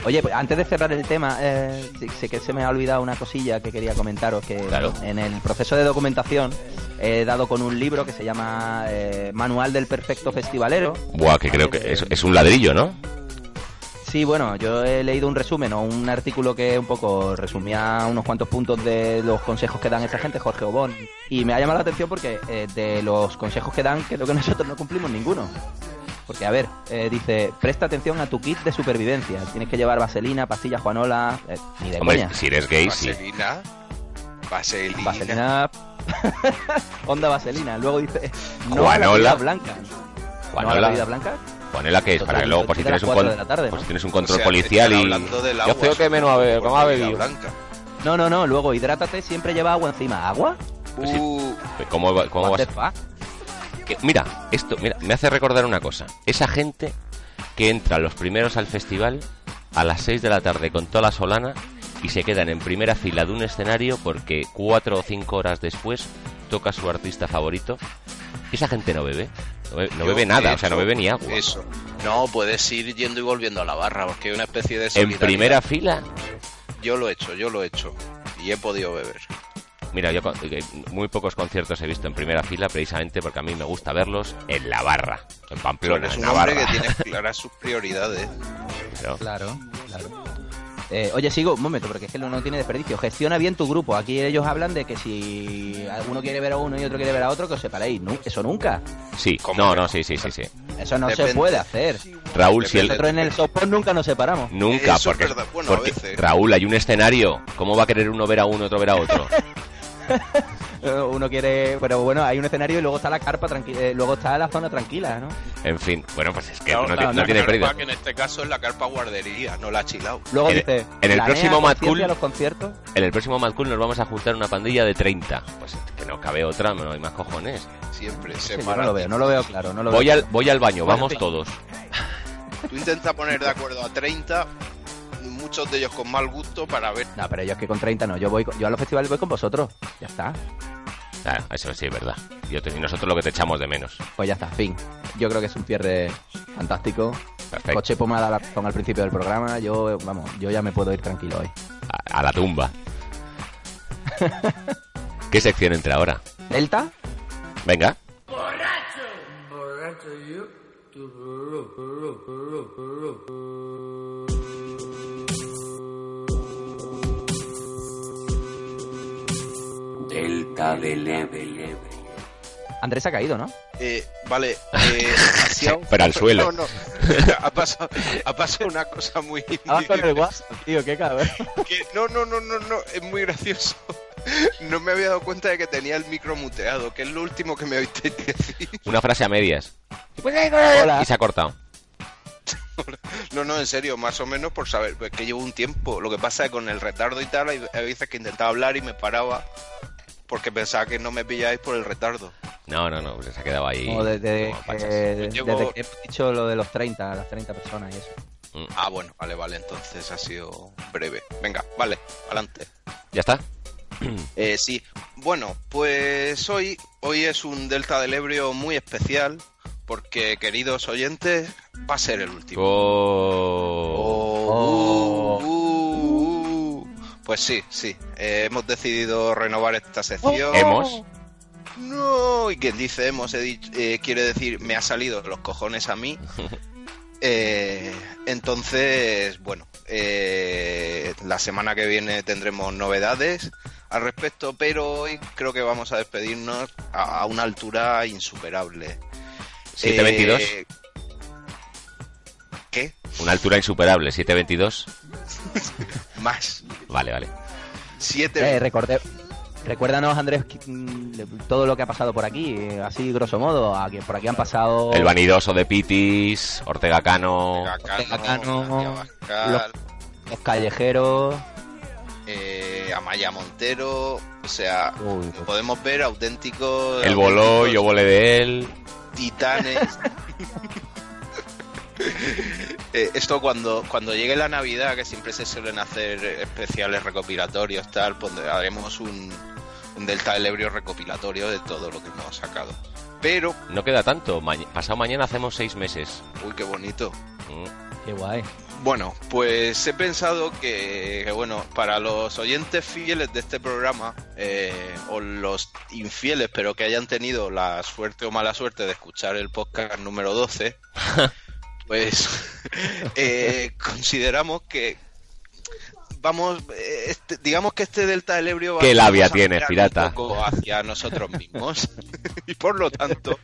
Oye, pues antes de cerrar el tema, eh, sé que se me ha olvidado una cosilla que quería comentaros, que Claro. en el proceso de documentación he dado con un libro que se llama eh, Manual del Perfecto Festivalero. Buah, que creo que es, es un ladrillo, ¿no? Sí, bueno, yo he leído un resumen o un artículo que un poco resumía unos cuantos puntos de los consejos que dan esta gente, Jorge Obón, y me ha llamado la atención porque eh, de los consejos que dan, creo que nosotros no cumplimos ninguno. Porque, a ver, eh, dice, presta atención a tu kit de supervivencia. Tienes que llevar vaselina, pastillas Juanola, eh, ni de Hombre, coña. si eres gay, sí. Vaselina. Vaselina. Vaselina, [LAUGHS] onda vaselina. Luego dice, no a la Juanola. bebida blanca. ¿No a Juanola. la bebida blanca? Ponela que es para que luego, por si tienes un, con- ¿no? si tienes un O control sea, policial y... Yo creo que menos a ver, por ¿cómo ha bebida bebido? blanca. No, no, no. Luego, hidrátate, siempre lleva agua encima. ¿Agua? Sí. Uh, ¿Cómo, va- cómo vas? que- mira, esto mira, me hace recordar una cosa. Esa gente que entra los primeros al festival a las 6 de la tarde con toda la solana y se quedan en primera fila de un escenario porque cuatro o cinco horas después toca su artista favorito. Esa gente no bebe. No bebe, no yo, bebe nada, o sea, no bebe ni agua. Eso. No, puedes ir yendo y volviendo a la barra, porque hay una especie de En primera fila. Yo lo he hecho, yo lo he hecho. Y he podido beber. Mira, yo con- eh, muy pocos conciertos he visto en primera fila precisamente porque a mí me gusta verlos en la barra, en Pamplona, en un hombre Navarra. que tiene claras sus prioridades. [LAUGHS] Claro, claro. Eh, oye, sigo un momento, porque es que no, no tiene desperdicio. Gestiona bien tu grupo. Aquí ellos hablan de que si alguno quiere ver a uno y otro quiere ver a otro, que os separéis. Eso nunca. Sí, ¿Cómo no, que no, sí, sí, sí, sí. Eso no se puede hacer. Raúl, si el. Nosotros en el [LAUGHS] software nunca nos separamos. Nunca, Eso es porque, verdad. Bueno, a porque, veces. Raúl, hay un escenario. ¿Cómo va a querer uno ver a uno, otro ver a otro? [LAUGHS] Eh, [LAUGHS] Uno quiere, pero bueno, hay un escenario y luego está la carpa tranquila, luego está la zona tranquila, ¿no? En fin, bueno, pues es que Claro, no, la- ti- no la tiene pérdida. que en este caso es la carpa guardería, no la chilao. Luego En- dice, en el próximo Mad Cool- los conciertos. En el próximo Mad Cool nos vamos a juntar una pandilla de 30. Pues es que no cabe otra, no hay más cojones. Siempre Sí, se yo no lo veo, no lo veo claro, no lo Voy veo. al, voy al baño, Bueno, vamos todos. Tú intentas poner de acuerdo a 30, muchos de ellos con mal gusto, para ver. No, pero yo es que con 30 no, yo voy, yo a los festivales voy con vosotros. Ya está. Claro, eso sí es verdad. Yo te- y nosotros lo que te echamos de menos. Pues ya está, fin. Yo creo que es un cierre fantástico. Perfecto. Coche dado la razón al principio del programa. Yo, vamos, yo ya me puedo ir tranquilo hoy. A, a la tumba. ¿Qué sección entra ahora? ¿Delta? Venga. Ebro. Andrés ha caído, ¿no? Eh, vale, eh, así [LAUGHS] a- Pero al suelo. [LAUGHS] No, no. Ha pasado, ha pasado una cosa muy. [LAUGHS] Ah, con el WhatsApp, tío, qué cabrón. que- no, no, no, no, no, es muy gracioso. No me había dado cuenta de que tenía el micro muteado, que es lo último que me oíste decir. Una frase a medias. Hola. Y se ha cortado. No, no, en serio, más o menos por saber, pues que llevo un tiempo. Lo que pasa es que con el retardo y tal, hay veces que intentaba hablar y me paraba porque pensaba que no me pilláis por el retardo. No, no, no, pues se ha quedado ahí. Como desde, como eh, que he dicho lo de los 30, las 30 personas y eso. Ah, bueno, vale, vale, entonces ha sido breve. Venga, vale, adelante. ¿Ya está? Eh, sí, bueno, pues hoy, hoy es un Delta del Ebro muy especial porque, queridos oyentes, va a ser el último. Oh. Oh. Pues sí, sí, eh, hemos decidido renovar esta sección. Hemos. No, y quien dice hemos, dicho- eh, quiere decir me ha salido los cojones a mí. [LAUGHS] Eh, entonces, bueno, la semana que viene tendremos novedades al respecto, pero hoy creo que vamos a despedirnos a, a una altura insuperable. 722. ¿Qué? Una altura insuperable, 722. [LAUGHS] Más. Vale, vale. Siete. Eh, recordé- recuérdanos, Andrés, todo lo que ha pasado por aquí, eh, así grosso modo. a que por aquí han pasado El vanidoso de Pitis, Ortega Cano. Cacano, María Bascal, los callejeros. eh, Amaya Montero. O sea, Uy, podemos ver auténticos. El voló, yo volé de él. titanes. [LAUGHS] Eh, esto cuando, cuando llegue la Navidad, que siempre se suelen hacer especiales recopilatorios, tal, pondré- haremos un, un Delta del Ebrio recopilatorio de todo lo que hemos sacado. Pero, No queda tanto. ma- pasado mañana hacemos seis meses. uy, qué bonito. Mm. qué guay. Bueno, pues he pensado que, que, bueno, para los oyentes fieles de este programa, eh, o los infieles, pero que hayan tenido la suerte o mala suerte de escuchar el podcast número 12, [LAUGHS] pues [LAUGHS] eh, consideramos que vamos, este- digamos que este Delta del Ebrio va ¿Qué labia vamos a mirar pirata? un poco hacia nosotros mismos [LAUGHS] y por lo tanto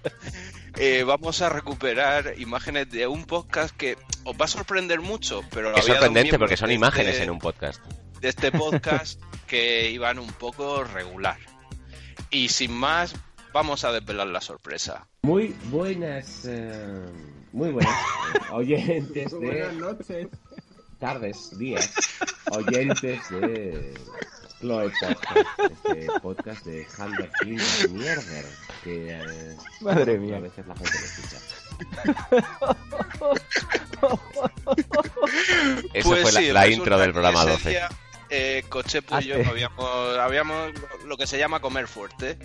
eh, vamos a recuperar imágenes de un podcast que os va a sorprender mucho, pero Es sorprendente porque son de imágenes este- en un podcast. de este [LAUGHS] podcast que iban un poco regular. Y sin más, vamos a desvelar la sorpresa. Muy buenas, eh, muy buenas eh, oyentes de tardes, días, oyentes de Chloe Podcast, este podcast de Hunter King Mierder, que eh, Madre mía. a veces la gente lo escucha. Esa Pues fue la, sí, la resulta intro del programa ese 12. día, eh, Cochepo y yo Ah, sí. habíamos, habíamos lo- lo que se llama comer fuerte.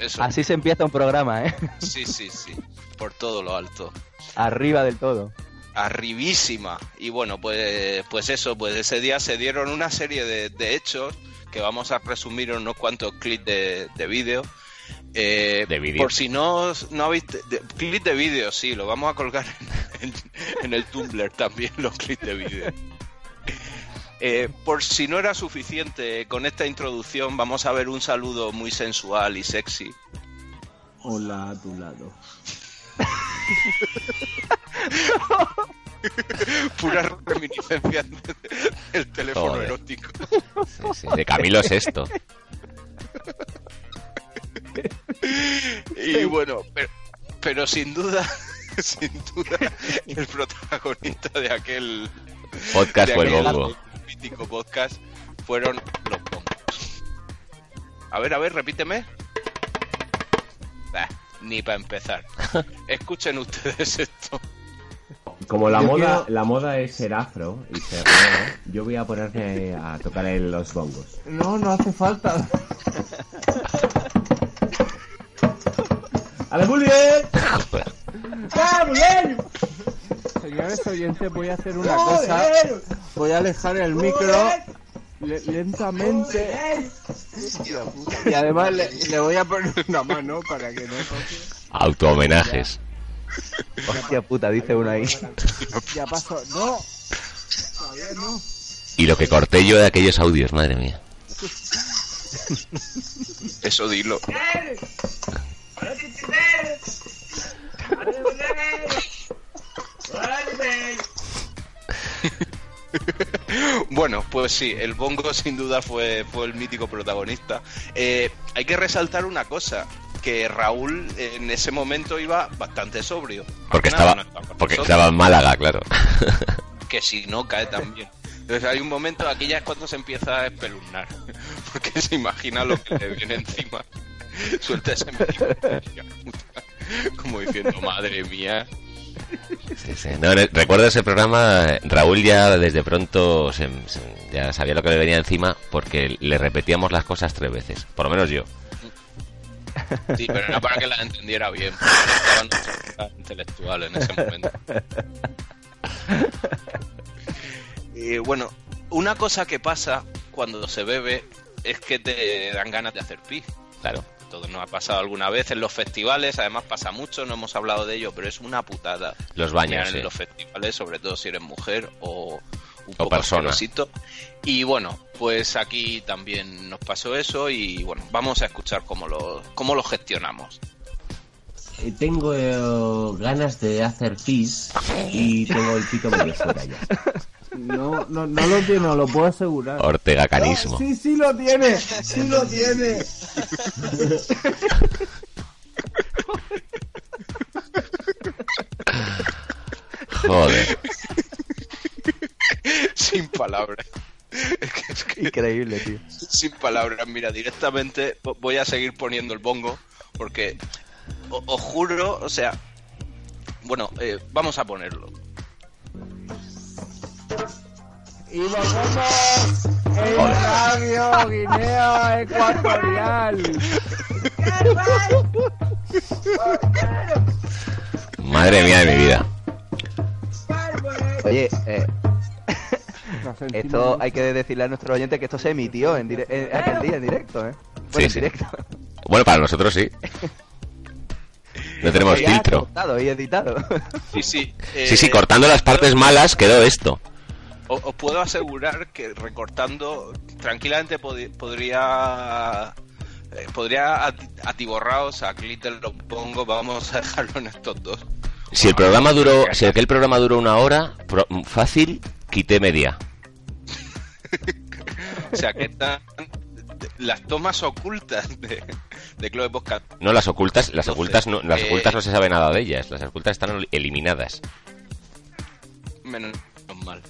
Eso, Así se empieza un programa, ¿eh? sí, sí, sí, por todo lo alto. Arriba del todo. arribísima. Y bueno, pues, pues eso, pues ese día se dieron una serie de, de hechos que vamos a resumir en unos cuantos clips de, de vídeo. Eh, De vídeo. Por si no, no habéis... de- clips de vídeo, sí, lo vamos a colgar en, en el Tumblr también, los clips de vídeo. Eh, por si no era suficiente con esta introducción, vamos a ver un saludo muy sensual y sexy. Hola a tu lado. [LAUGHS] Pura reminiscencia del teléfono Joder. erótico. Sí, sí, De Camilo Sexto. Y bueno, pero, pero sin duda, [LAUGHS] sin duda, el protagonista de aquel, Podcast de fue el bongo. Mítico podcast fueron los bongos. A ver, a ver, repíteme. Bah, ni para empezar. [LAUGHS] Escuchen ustedes esto. Como la Yo moda, quiero- la moda es ser afro y ser negro, yo voy a ponerme a tocar en los bongos. No, no hace falta. ¡Ale, muy bien! [LAUGHS] Joder. ¡Ah, muy bien! Señores oyentes, voy a hacer una cosa. Voy a alejar el micro le- lentamente. Y además le, le voy a poner una mano para que no. Auto-homenajes. Hostia puta, dice uno ahí. Ya pasó. No. Todavía no. Y lo que corté yo de aquellos audios, madre mía. Eso dilo. [LAUGHS] Bueno, pues sí, el bongo sin duda fue, fue el mítico protagonista. Eh, hay que resaltar una cosa, que Raúl en ese momento iba bastante sobrio. Porque nada, estaba, no estaba porque nosotros, estaba en Málaga, claro. [LAUGHS] Que si no cae también. Entonces hay un momento, aquí ya es cuando se empieza a espeluznar. [LAUGHS] Porque se imagina lo que le viene encima. Suelta ese mítico, Como diciendo, madre mía. Sí, sí. No, no, recuerdo ese programa, eh, Raúl ya desde pronto se- se- ya sabía lo que le venía encima porque le repetíamos las cosas tres veces, por lo menos yo. Sí, pero era para que la entendiera bien, porque no estaba en nuestra época intelectual en ese momento. Y [LAUGHS] bueno, una cosa que pasa cuando se bebe es que te dan ganas de hacer pis. Claro. Todo nos ha pasado alguna vez en los festivales, además pasa mucho, no hemos hablado de ello, pero es una putada. Los baños, sí. en los festivales, sobre todo si eres mujer o un O poco persona. Y bueno, pues aquí también nos pasó eso y bueno, vamos a escuchar cómo lo, cómo lo gestionamos. Eh, tengo eh, ganas de hacer pis y tengo el pito medio fuera ya. No, no, no lo tiene, lo puedo asegurar. Ortega Canismo. Sí, sí lo tiene, sí lo tiene. Joder. Sin palabras. Es que, es que- Increíble, tío. sin palabras. Mira, directamente vo- voy a seguir poniendo el bongo porque os juro, o sea, bueno, eh, vamos a ponerlo. Y volvemos en Radio Guinea Ecuatorial. Madre mía de mi vida. Oye, eh, [LAUGHS] esto hay que decirle a nuestros oyentes que esto se emitió en dire- en aquel día en directo, ¿eh? Bueno, Sí, en sí. directo. Bueno, para nosotros sí. [LAUGHS] No tenemos Ya filtro. cortado y editado. [LAUGHS] Sí, sí. eh, Sí, sí, cortando las partes malas quedó esto. Os puedo asegurar que recortando tranquilamente podi- podría eh, podría ati- atiborraos a del lo pongo. Vamos a dejarlo en estos dos. Si el programa duró, si aquel programa duró una hora, pro- fácil, quité media. [LAUGHS] O sea que están las tomas ocultas de, de Chloe. No, las ocultas, las Entonces, ocultas no, las eh, ocultas no se sabe nada de ellas. Las ocultas están eliminadas. Menos mal.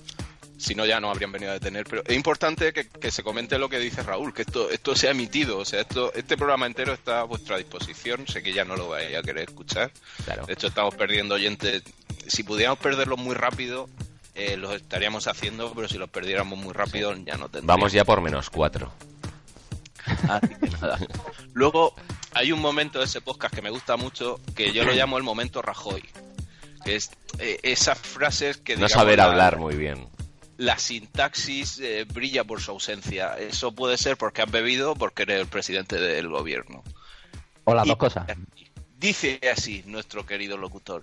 Si no, ya no habrían venido a detener. Pero es importante que, que se comente lo que dice Raúl, que esto, esto se ha emitido. O sea, esto, este programa entero está a vuestra disposición. Sé que ya no lo vais a querer escuchar. Claro. De hecho, estamos perdiendo oyentes. Si pudiéramos perderlos muy rápido, eh, los estaríamos haciendo, pero si los perdiéramos muy rápido, ya no tendríamos. Vamos ya por menos cuatro. Así que nada. Luego, hay un momento de ese podcast que me gusta mucho, que yo lo llamo el momento Rajoy. Que es eh, esas frases que... No digamos, saber la- hablar muy bien. la sintaxis eh, brilla por su ausencia. Eso puede ser porque has bebido o porque eres el presidente del gobierno. O las Y- dos cosas. Dice así nuestro querido locutor.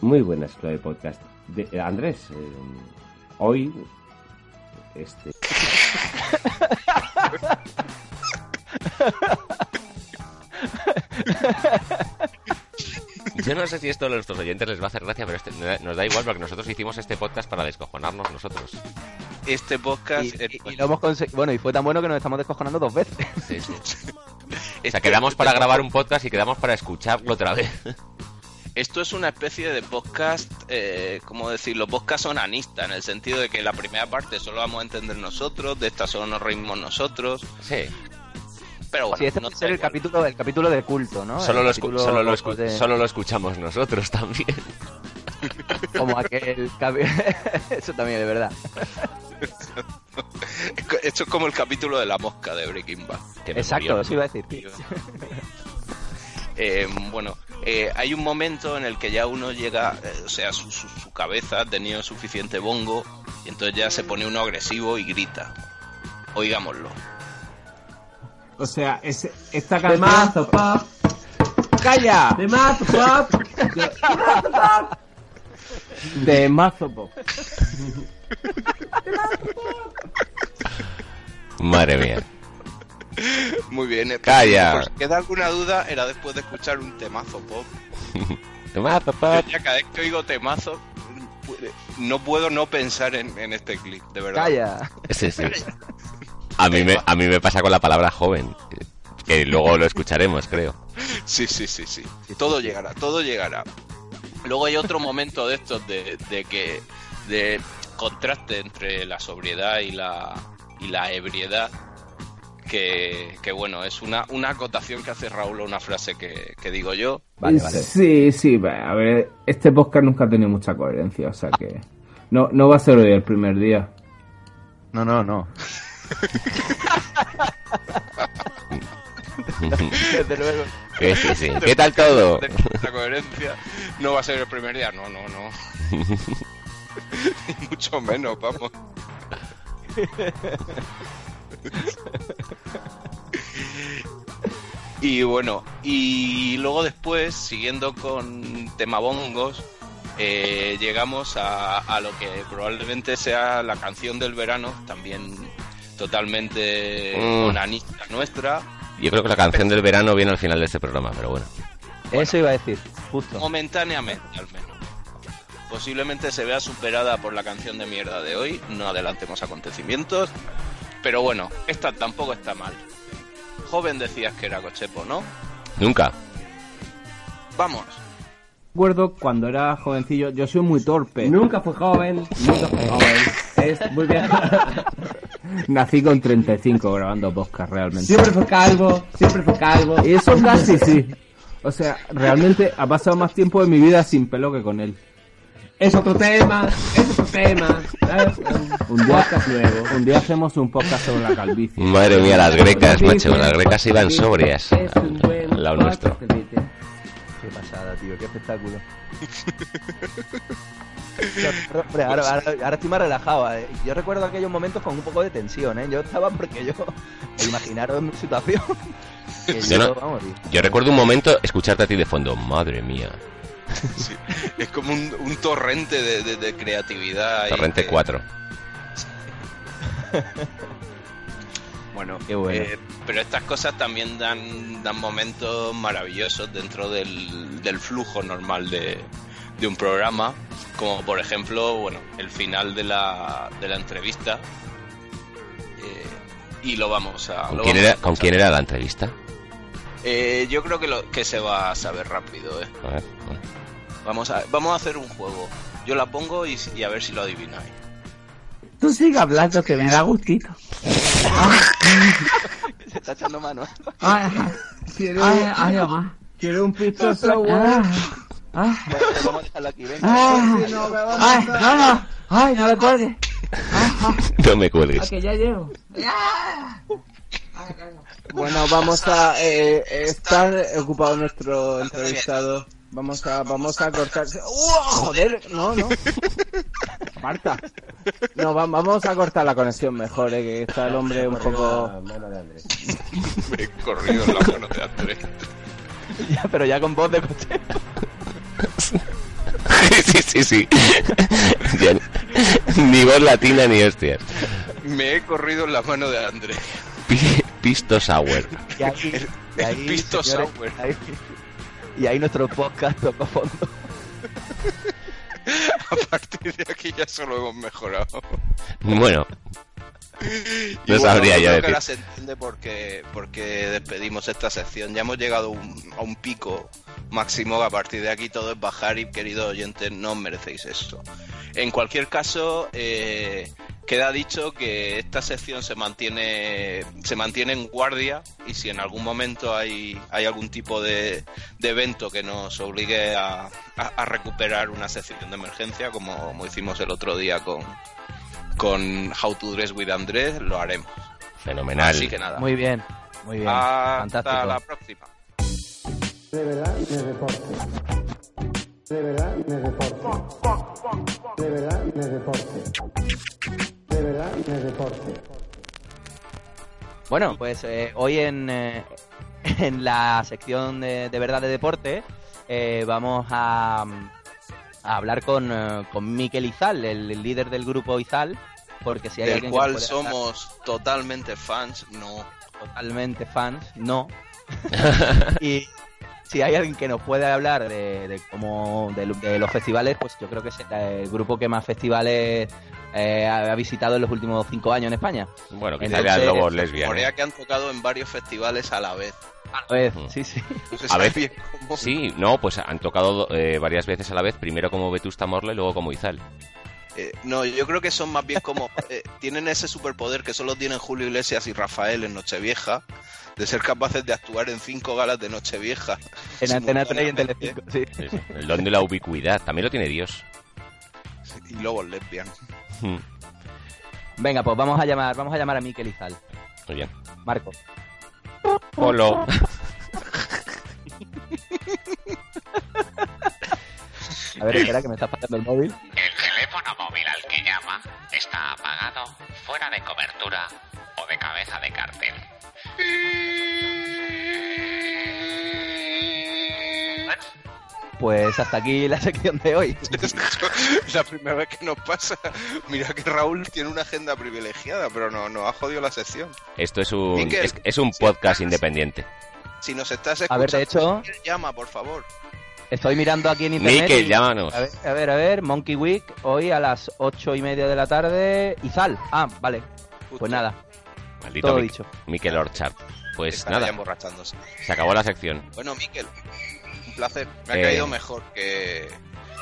Muy buenas, Chloe Podcast. De- eh, Andrés, eh, hoy este Yo no sé si esto a nuestros oyentes les va a hacer gracia, pero este- nos da igual porque nosotros hicimos este podcast para descojonarnos nosotros. Este podcast... Y, es- y- y lo hemos conse- Bueno, y fue tan bueno que nos estamos descojonando dos veces. Sí, sí. [LAUGHS] O sea, quedamos para este grabar un podcast y quedamos para escucharlo otra vez. Esto es una especie de podcast, eh, ¿cómo decirlo? Podcast onanista, en el sentido de que la primera parte solo vamos a entender nosotros, de esta solo nos reímos nosotros, Sí. pero bueno, Sí, este no puede ser el igual. capítulo, el capítulo de culto, ¿no? Solo El lo, escu- solo, lo escu- de- solo lo escuchamos nosotros [LAUGHS] también. Como aquel... [LAUGHS] Eso también es verdad. [LAUGHS] Esto es como el capítulo de la mosca de Breaking Bad. Exacto, murió. eso iba a decir. Eh, bueno, eh, hay un momento en el que ya uno llega, eh, o sea, su, su- su cabeza ha tenido suficiente bongo y entonces ya se pone uno agresivo y grita. Oigámoslo. O sea, ese- esta de canción... mazo pop, ¡Calla! de mazo pop. De mazo pop. Madre mía. Muy bien. eh, Calla. Por si queda alguna duda, era después de escuchar un temazo pop. [LAUGHS] Papá. Yo ya cada vez que oigo temazo, no puedo no pensar en, en este clip, de verdad. Calla. Sí, sí. A mí, me, a mí me pasa con la palabra joven, que luego lo escucharemos, creo. Sí, sí, sí, sí. Todo llegará, todo llegará. Luego hay otro momento de estos de, de que de contraste entre la sobriedad y la y la ebriedad que, que bueno, es una, una acotación que hace Raúl a una frase que, que digo yo. Vale, vale. Sí, sí, a ver, este podcast nunca ha tenido mucha coherencia, o sea que... No, no va a ser hoy el primer día. No, no, no. Desde luego. Que sí, sí. ¿Qué tal todo? La coherencia no va a ser el primer día, no, no, no. [LAUGHS] Ni mucho menos, vamos. Y bueno, y luego después, siguiendo con tema bongos, eh, llegamos a, a lo que probablemente sea la canción del verano, también totalmente Mm. onanista nuestra. Yo creo que la canción del verano viene al final de este programa, pero bueno. Eso iba a decir, justo. Momentáneamente, al menos. Posiblemente se vea superada por la canción de mierda de hoy. No adelantemos acontecimientos. Pero bueno, esta tampoco está mal. Joven decías que era Cochepo, ¿no? Nunca. Vamos. Recuerdo cuando era jovencillo, yo soy muy torpe. Nunca fue joven, nunca fue joven. Es muy bien. [LAUGHS] Nací con 35 grabando podcast realmente. Siempre fue calvo, siempre fue calvo. Y eso casi sí. O sea, realmente ha pasado más tiempo de mi vida sin pelo que con él. Es otro tema, es otro tema. ¿sabes? Un día, un día hacemos un podcast sobre la calvicie. Madre mía, las grecas, macho. Las grecas iban sobrias. Es un buen Al lado nuestro. Qué pasada, tío, qué espectáculo. Hombre, ahora, ahora- ahora estoy más relajado. eh. Yo recuerdo aquellos momentos con un poco de tensión, ¿eh? Yo estaba porque yo... Imaginaros mi situación. Que Yo no- vamos, tío. Yo recuerdo un momento escucharte a ti de fondo. Madre mía. [LAUGHS] Sí. Es como un, un torrente de, de- de creatividad. Torrente que- 4. [LAUGHS] Bueno, Qué bueno. eh, pero estas cosas también dan, dan momentos maravillosos dentro del, del flujo normal de, de un programa, como por ejemplo, bueno, el final de la, de la entrevista. Eh, y lo vamos a... ¿Con lo quién vamos era, a ¿con quién era la entrevista? Eh, yo creo que, lo, que se va a saber rápido, ¿eh? A ver, bueno. Vamos a, vamos a hacer un juego. Yo la pongo y, y a ver si lo adivináis. Tú sigue hablando que me da gustito. [LAUGHS] Se está echando mano. Ay, Quiero, ay, ay, mamá. quiero un pistol Ah, sour. ah, Bueno, vamos a dejarlo aquí, venga. ay, ay, no, no, ay, no le cuelgue. No me cuelgues. Que ya llego. Bueno, vamos a eh, estar ocupado nuestro entrevistado. Vamos a, vamos a cortar. ¡Uh, joder! No, no. [LAUGHS] Marta. No, va- vamos a cortar la conexión mejor, eh, que está el hombre un poco. Me he corrido en la mano de Andrés. [LAUGHS] Ya, pero ya con voz de coche. sí, sí, sí. Ya, ni voz latina ni hostias. Me he corrido en la mano de Andrés. Pi- Pisto Sour. Y ahí, y el ahí, pisto señores, sour. ahí- y ahí nuestro podcast tocó fondo. [LAUGHS] A partir de aquí ya solo hemos mejorado. Bueno, [LAUGHS] No sabría yo ya creo que ahora se entiende por qué, por qué despedimos esta sección. Ya hemos llegado a un, a un pico máximo. A partir de aquí todo es bajar y, queridos oyentes, no merecéis eso. En cualquier caso, eh, queda dicho que esta sección se mantiene, se mantiene en guardia y si en algún momento hay, hay algún tipo de, de evento que nos obligue a, a- a recuperar una sección de emergencia, como, como hicimos el otro día con, con How to Dress with Andrés, lo haremos. fenomenal. Así que nada. Muy bien, muy bien. Hasta Fantástico. la próxima. De verdad, de deporte. De verdad, de deporte. De verdad, de deporte. De verdad, de deporte. Bueno, pues eh, hoy en, eh, [LAUGHS] en la sección de, de verdad de deporte eh, vamos a, a hablar con, eh, con Miquel Izal, el, el líder del grupo Izal, porque si hay Del alguien que cual nos puede hablar somos totalmente fans, no. totalmente fans, no. [LAUGHS] y si hay alguien que nos puede hablar de, de cómo de, lo- de los festivales, pues yo creo que es el grupo que más festivales eh, ha visitado en los últimos cinco años en España. Bueno, quizá Entonces, era Lobos lesbian. Corea ¿eh? que han tocado en varios festivales a la vez. A ver, Mm. sí, sí. A Sí, no, pues han tocado eh, varias veces a la vez, primero como Vetusta Morla y luego como Izal. Eh, no, yo creo que son más bien como... [LAUGHS] eh, tienen ese superpoder que solo tienen Julio Iglesias y Rafael en Nochevieja, de ser capaces de actuar en cinco galas de Nochevieja. En Antena 3 y en Telecinco, sí. Sí, sí. El don de la ubicuidad, también lo tiene Dios. Y luego lesbian. Mm, Venga, pues vamos a llamar, vamos a llamar a Miquel Izal. Muy bien. Marco. Polo. [LAUGHS] A ver, espera que me está pasando el móvil. El teléfono móvil al que llama está apagado, fuera de cobertura o de cabeza de cartel. Pues hasta aquí la sección de hoy. Es [LAUGHS] la primera vez que nos pasa. Mira que Raúl tiene una agenda privilegiada, pero no, nos ha jodido la sección. Esto es un, Miquel, es, es un podcast independiente. si nos estás A ver, de escuchando, hecho- llama, por favor. Estoy mirando aquí en internet. Miquel, y- llámanos. A ver, a ver, a ver, Monkey Week, hoy a las ocho y media de la tarde. Izal. Ah, vale. Pues nada. Maldito Todo Mic- dicho. Miquel Orchard. Pues Estará nada, se acabó la sección. Bueno, Miquel, placer. Me ha Eh, caído mejor que,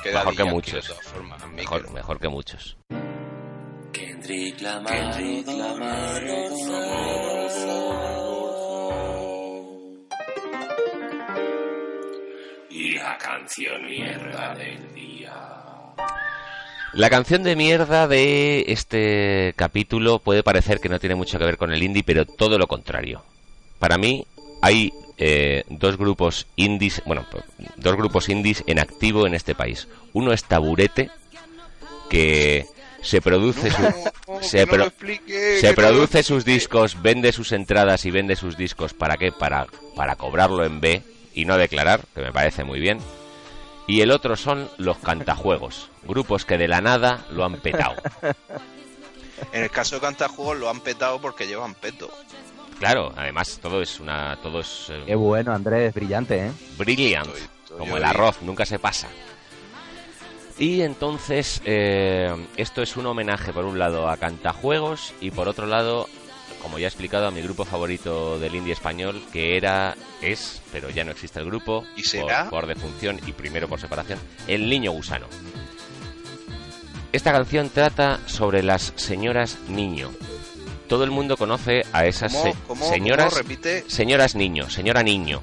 que Mejor Daddy que Yankee, muchos. de todas formas, Miquel. Mejor, mejor que muchos. Kendrick Lamar, Kendrick Lamar, Y la canción mierda del día. La canción de mierda de este capítulo puede parecer que no tiene mucho que ver con el indie, pero todo lo contrario. Para mí hay eh, dos grupos indies, bueno, dos grupos indies en activo en este país. Uno es Taburete, que se produce su- No, se, pro- explique, se no produce sus discos, vende sus entradas y vende sus discos para qué? Para para cobrarlo en B y no declarar, que me parece muy bien. Y el otro son los cantajuegos, grupos que de la nada lo han petado. [LAUGHS] En el caso de Cantajuegos lo han petado porque llevan peto. Claro, además todo es una todo es eh, Qué bueno, Andrés, brillante, ¿eh? brilliant, como el arroz, nunca se pasa. Y entonces eh, esto es un homenaje por un lado a Cantajuegos y por otro lado, como ya he explicado, a mi grupo favorito del indie español que era, es, pero ya no existe el grupo ¿Y será? Por, por defunción y primero por separación, El Niño Gusano. Esta canción trata sobre las señoras niño. Todo el mundo conoce a esas ¿Cómo- se- cómo- señoras cómo repite? señoras niño, señora niño.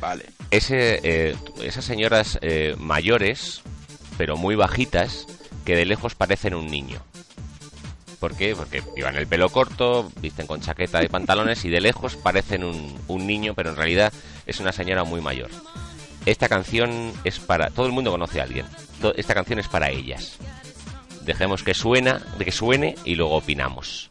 Vale. Ese, eh, esas señoras eh, mayores, pero muy bajitas, que de lejos parecen un niño. ¿Por qué? Porque llevan el pelo corto, visten con chaqueta y pantalones y de lejos parecen un, un niño, pero en realidad es una señora muy mayor. Esta canción es para... Todo el mundo conoce a alguien. Esta canción es para ellas. Dejemos que suena, que suene y luego opinamos.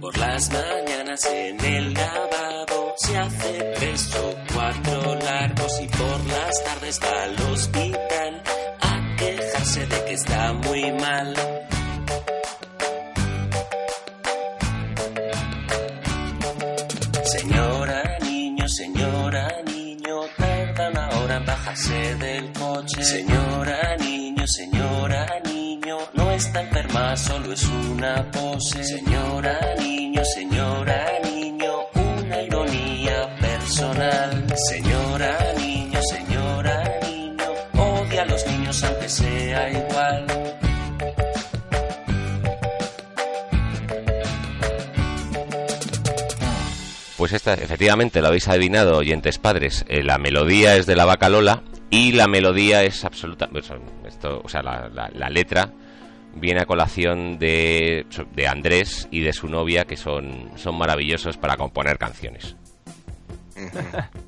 Por las mañanas en el lavabo se hace tres o cuatro largos y por las tardes va al hospital a quejarse de que está muy mal. Señora, niño, señora, niño, tarda una hora en bajarse del coche. Señora, niño, señora, niño, está enferma, solo es una pose. Señora, niño, señora, niño, una ironía personal. Señora, niño, señora, niño, odia a los niños aunque sea igual. Pues esta, efectivamente, lo habéis adivinado, oyentes padres. eh, la melodía es de la vaca Lola y la melodía es absoluta. Esto, o sea, la letra viene a colación de, de Andrés y de su novia, que son, son maravillosos para componer canciones.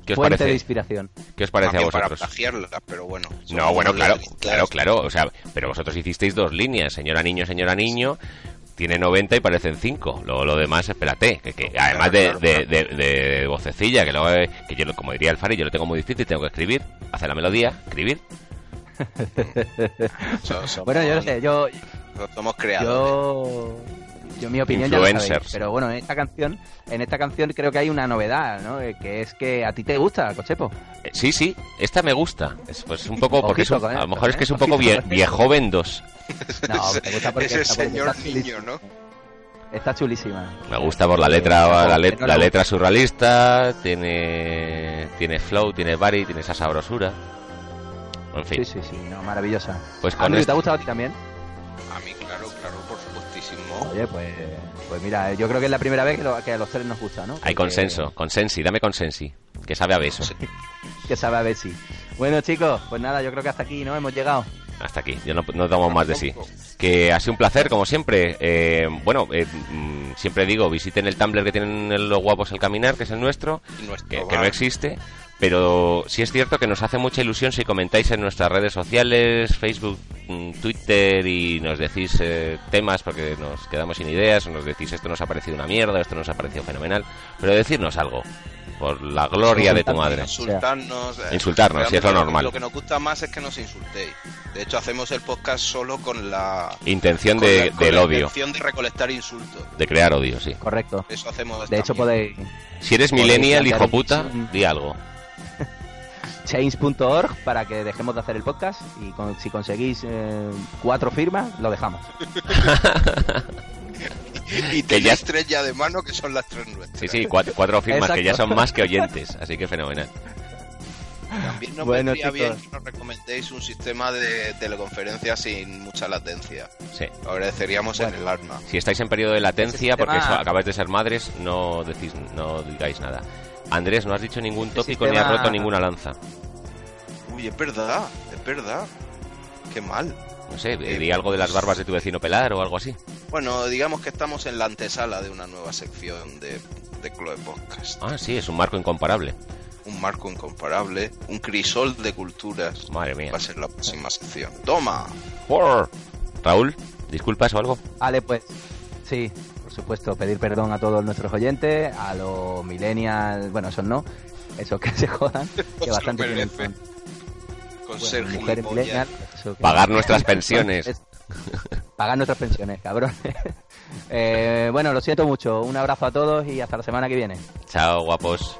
¿Qué os Fuente parece? de inspiración. ¿Qué os parece a para vosotros? plagiarla, pero bueno. No, bueno, claro, claro, claro. O sea, pero vosotros hicisteis dos líneas, señora niño, señora niño. Tiene 90 y parecen 5. Luego lo demás, espérate. Que, que además de, claro, de, de- de vocecilla, que luego, que yo, lo- como diría el Fari, yo lo tengo muy difícil, tengo que escribir, hacer la melodía, escribir. [LAUGHS] Bueno, yo no sé, yo, Somos creadores. yo, yo mi opinión ya lo sabéis, pero bueno, en esta canción, en esta canción creo que hay una novedad, ¿no? Eh, Que es que a ti te gusta, Cochepo. Eh, sí, sí, esta me gusta. Es pues un poco, porque es un- a lo esto, mejor es que es un ¿eh? poco vie, esto. viejoven 2. No, me gusta [LAUGHS] porque porque señor niño, ¿no? Está chulísima. Me gusta por la letra, Eh, la, let- la le letra surrealista, tiene tiene flow, tiene body, tiene esa sabrosura. En fin, Sí, sí, sí, no, maravillosa. pues con Andrew, esto- ¿te ha gustado a ti también? Oye, pues, pues mira, yo creo que es la primera vez que, lo- que a los tres nos gusta, ¿no? hay Porque- consenso, consensi, dame consensi, que sabe a beso. [LAUGHS] Que sabe a ver si. Bueno, chicos, pues nada, yo creo que hasta aquí, ¿no? Hemos llegado. Hasta aquí, yo no, no damos más de sí. Que ha sido un placer, como siempre. Eh, bueno, eh, mm, siempre digo, visiten el Tumblr que tienen los guapos al caminar, que es el nuestro, nuestro que, no existe. Pero sí es cierto que nos hace mucha ilusión si comentáis en nuestras redes sociales, Facebook, mm, Twitter y nos decís eh, temas porque nos quedamos sin ideas o nos decís esto nos ha parecido una mierda, esto nos ha parecido fenomenal. Pero decirnos algo, por la gloria de tu madre. Insultarnos. eh, Insultarnos, sí, es lo normal. Lo que nos gusta más es que nos insultéis. De hecho, hacemos el podcast solo con la. Intención con de- la- con del la odio. intención de recolectar insultos. De crear odio, sí. Correcto. Eso hacemos. De hecho, podéis Si eres millennial, hijo puta, di algo. [LAUGHS] change.org para que dejemos de hacer el podcast y con- si conseguís eh, cuatro firmas, lo dejamos. [LAUGHS] [LAUGHS] Y Que ya- ya de mano que son las tres nuestras. Sí, sí, cuatro, cuatro firmas que ya son más que oyentes, así que fenomenal. También nos Bueno, vendría bien que nos recomendéis un sistema de teleconferencia sin mucha latencia. Sí. Lo agradeceríamos en el alma. Si estáis en periodo de latencia, porque sistema- eso, acabáis de ser madres, no decís, no digáis nada. Andrés, no has dicho ningún tópico ni has roto ninguna lanza. Uy, es verdad, es verdad. Qué mal. No sé, di algo de las barbas de tu vecino pelar o algo así. Bueno, digamos que estamos en la antesala de una nueva sección de, de Chloe Podcast. Ah, sí, es un marco incomparable. Un marco incomparable, un crisol de culturas. Madre mía. Va a ser la próxima sección. ¡Toma! Por- Raúl, ¿disculpas o algo? Vale, pues sí, por supuesto, pedir perdón a todos nuestros oyentes, a los millennials, bueno, esos no, esos que se jodan, que [LAUGHS] bastante tienen. Con ser eso que- Pagar nuestras [LAUGHS] pensiones. Es- [LAUGHS] Pagar nuestras pensiones, cabrón. [LAUGHS] Eh, bueno, lo siento mucho, un abrazo a todos y hasta la semana que viene. Chao, guapos.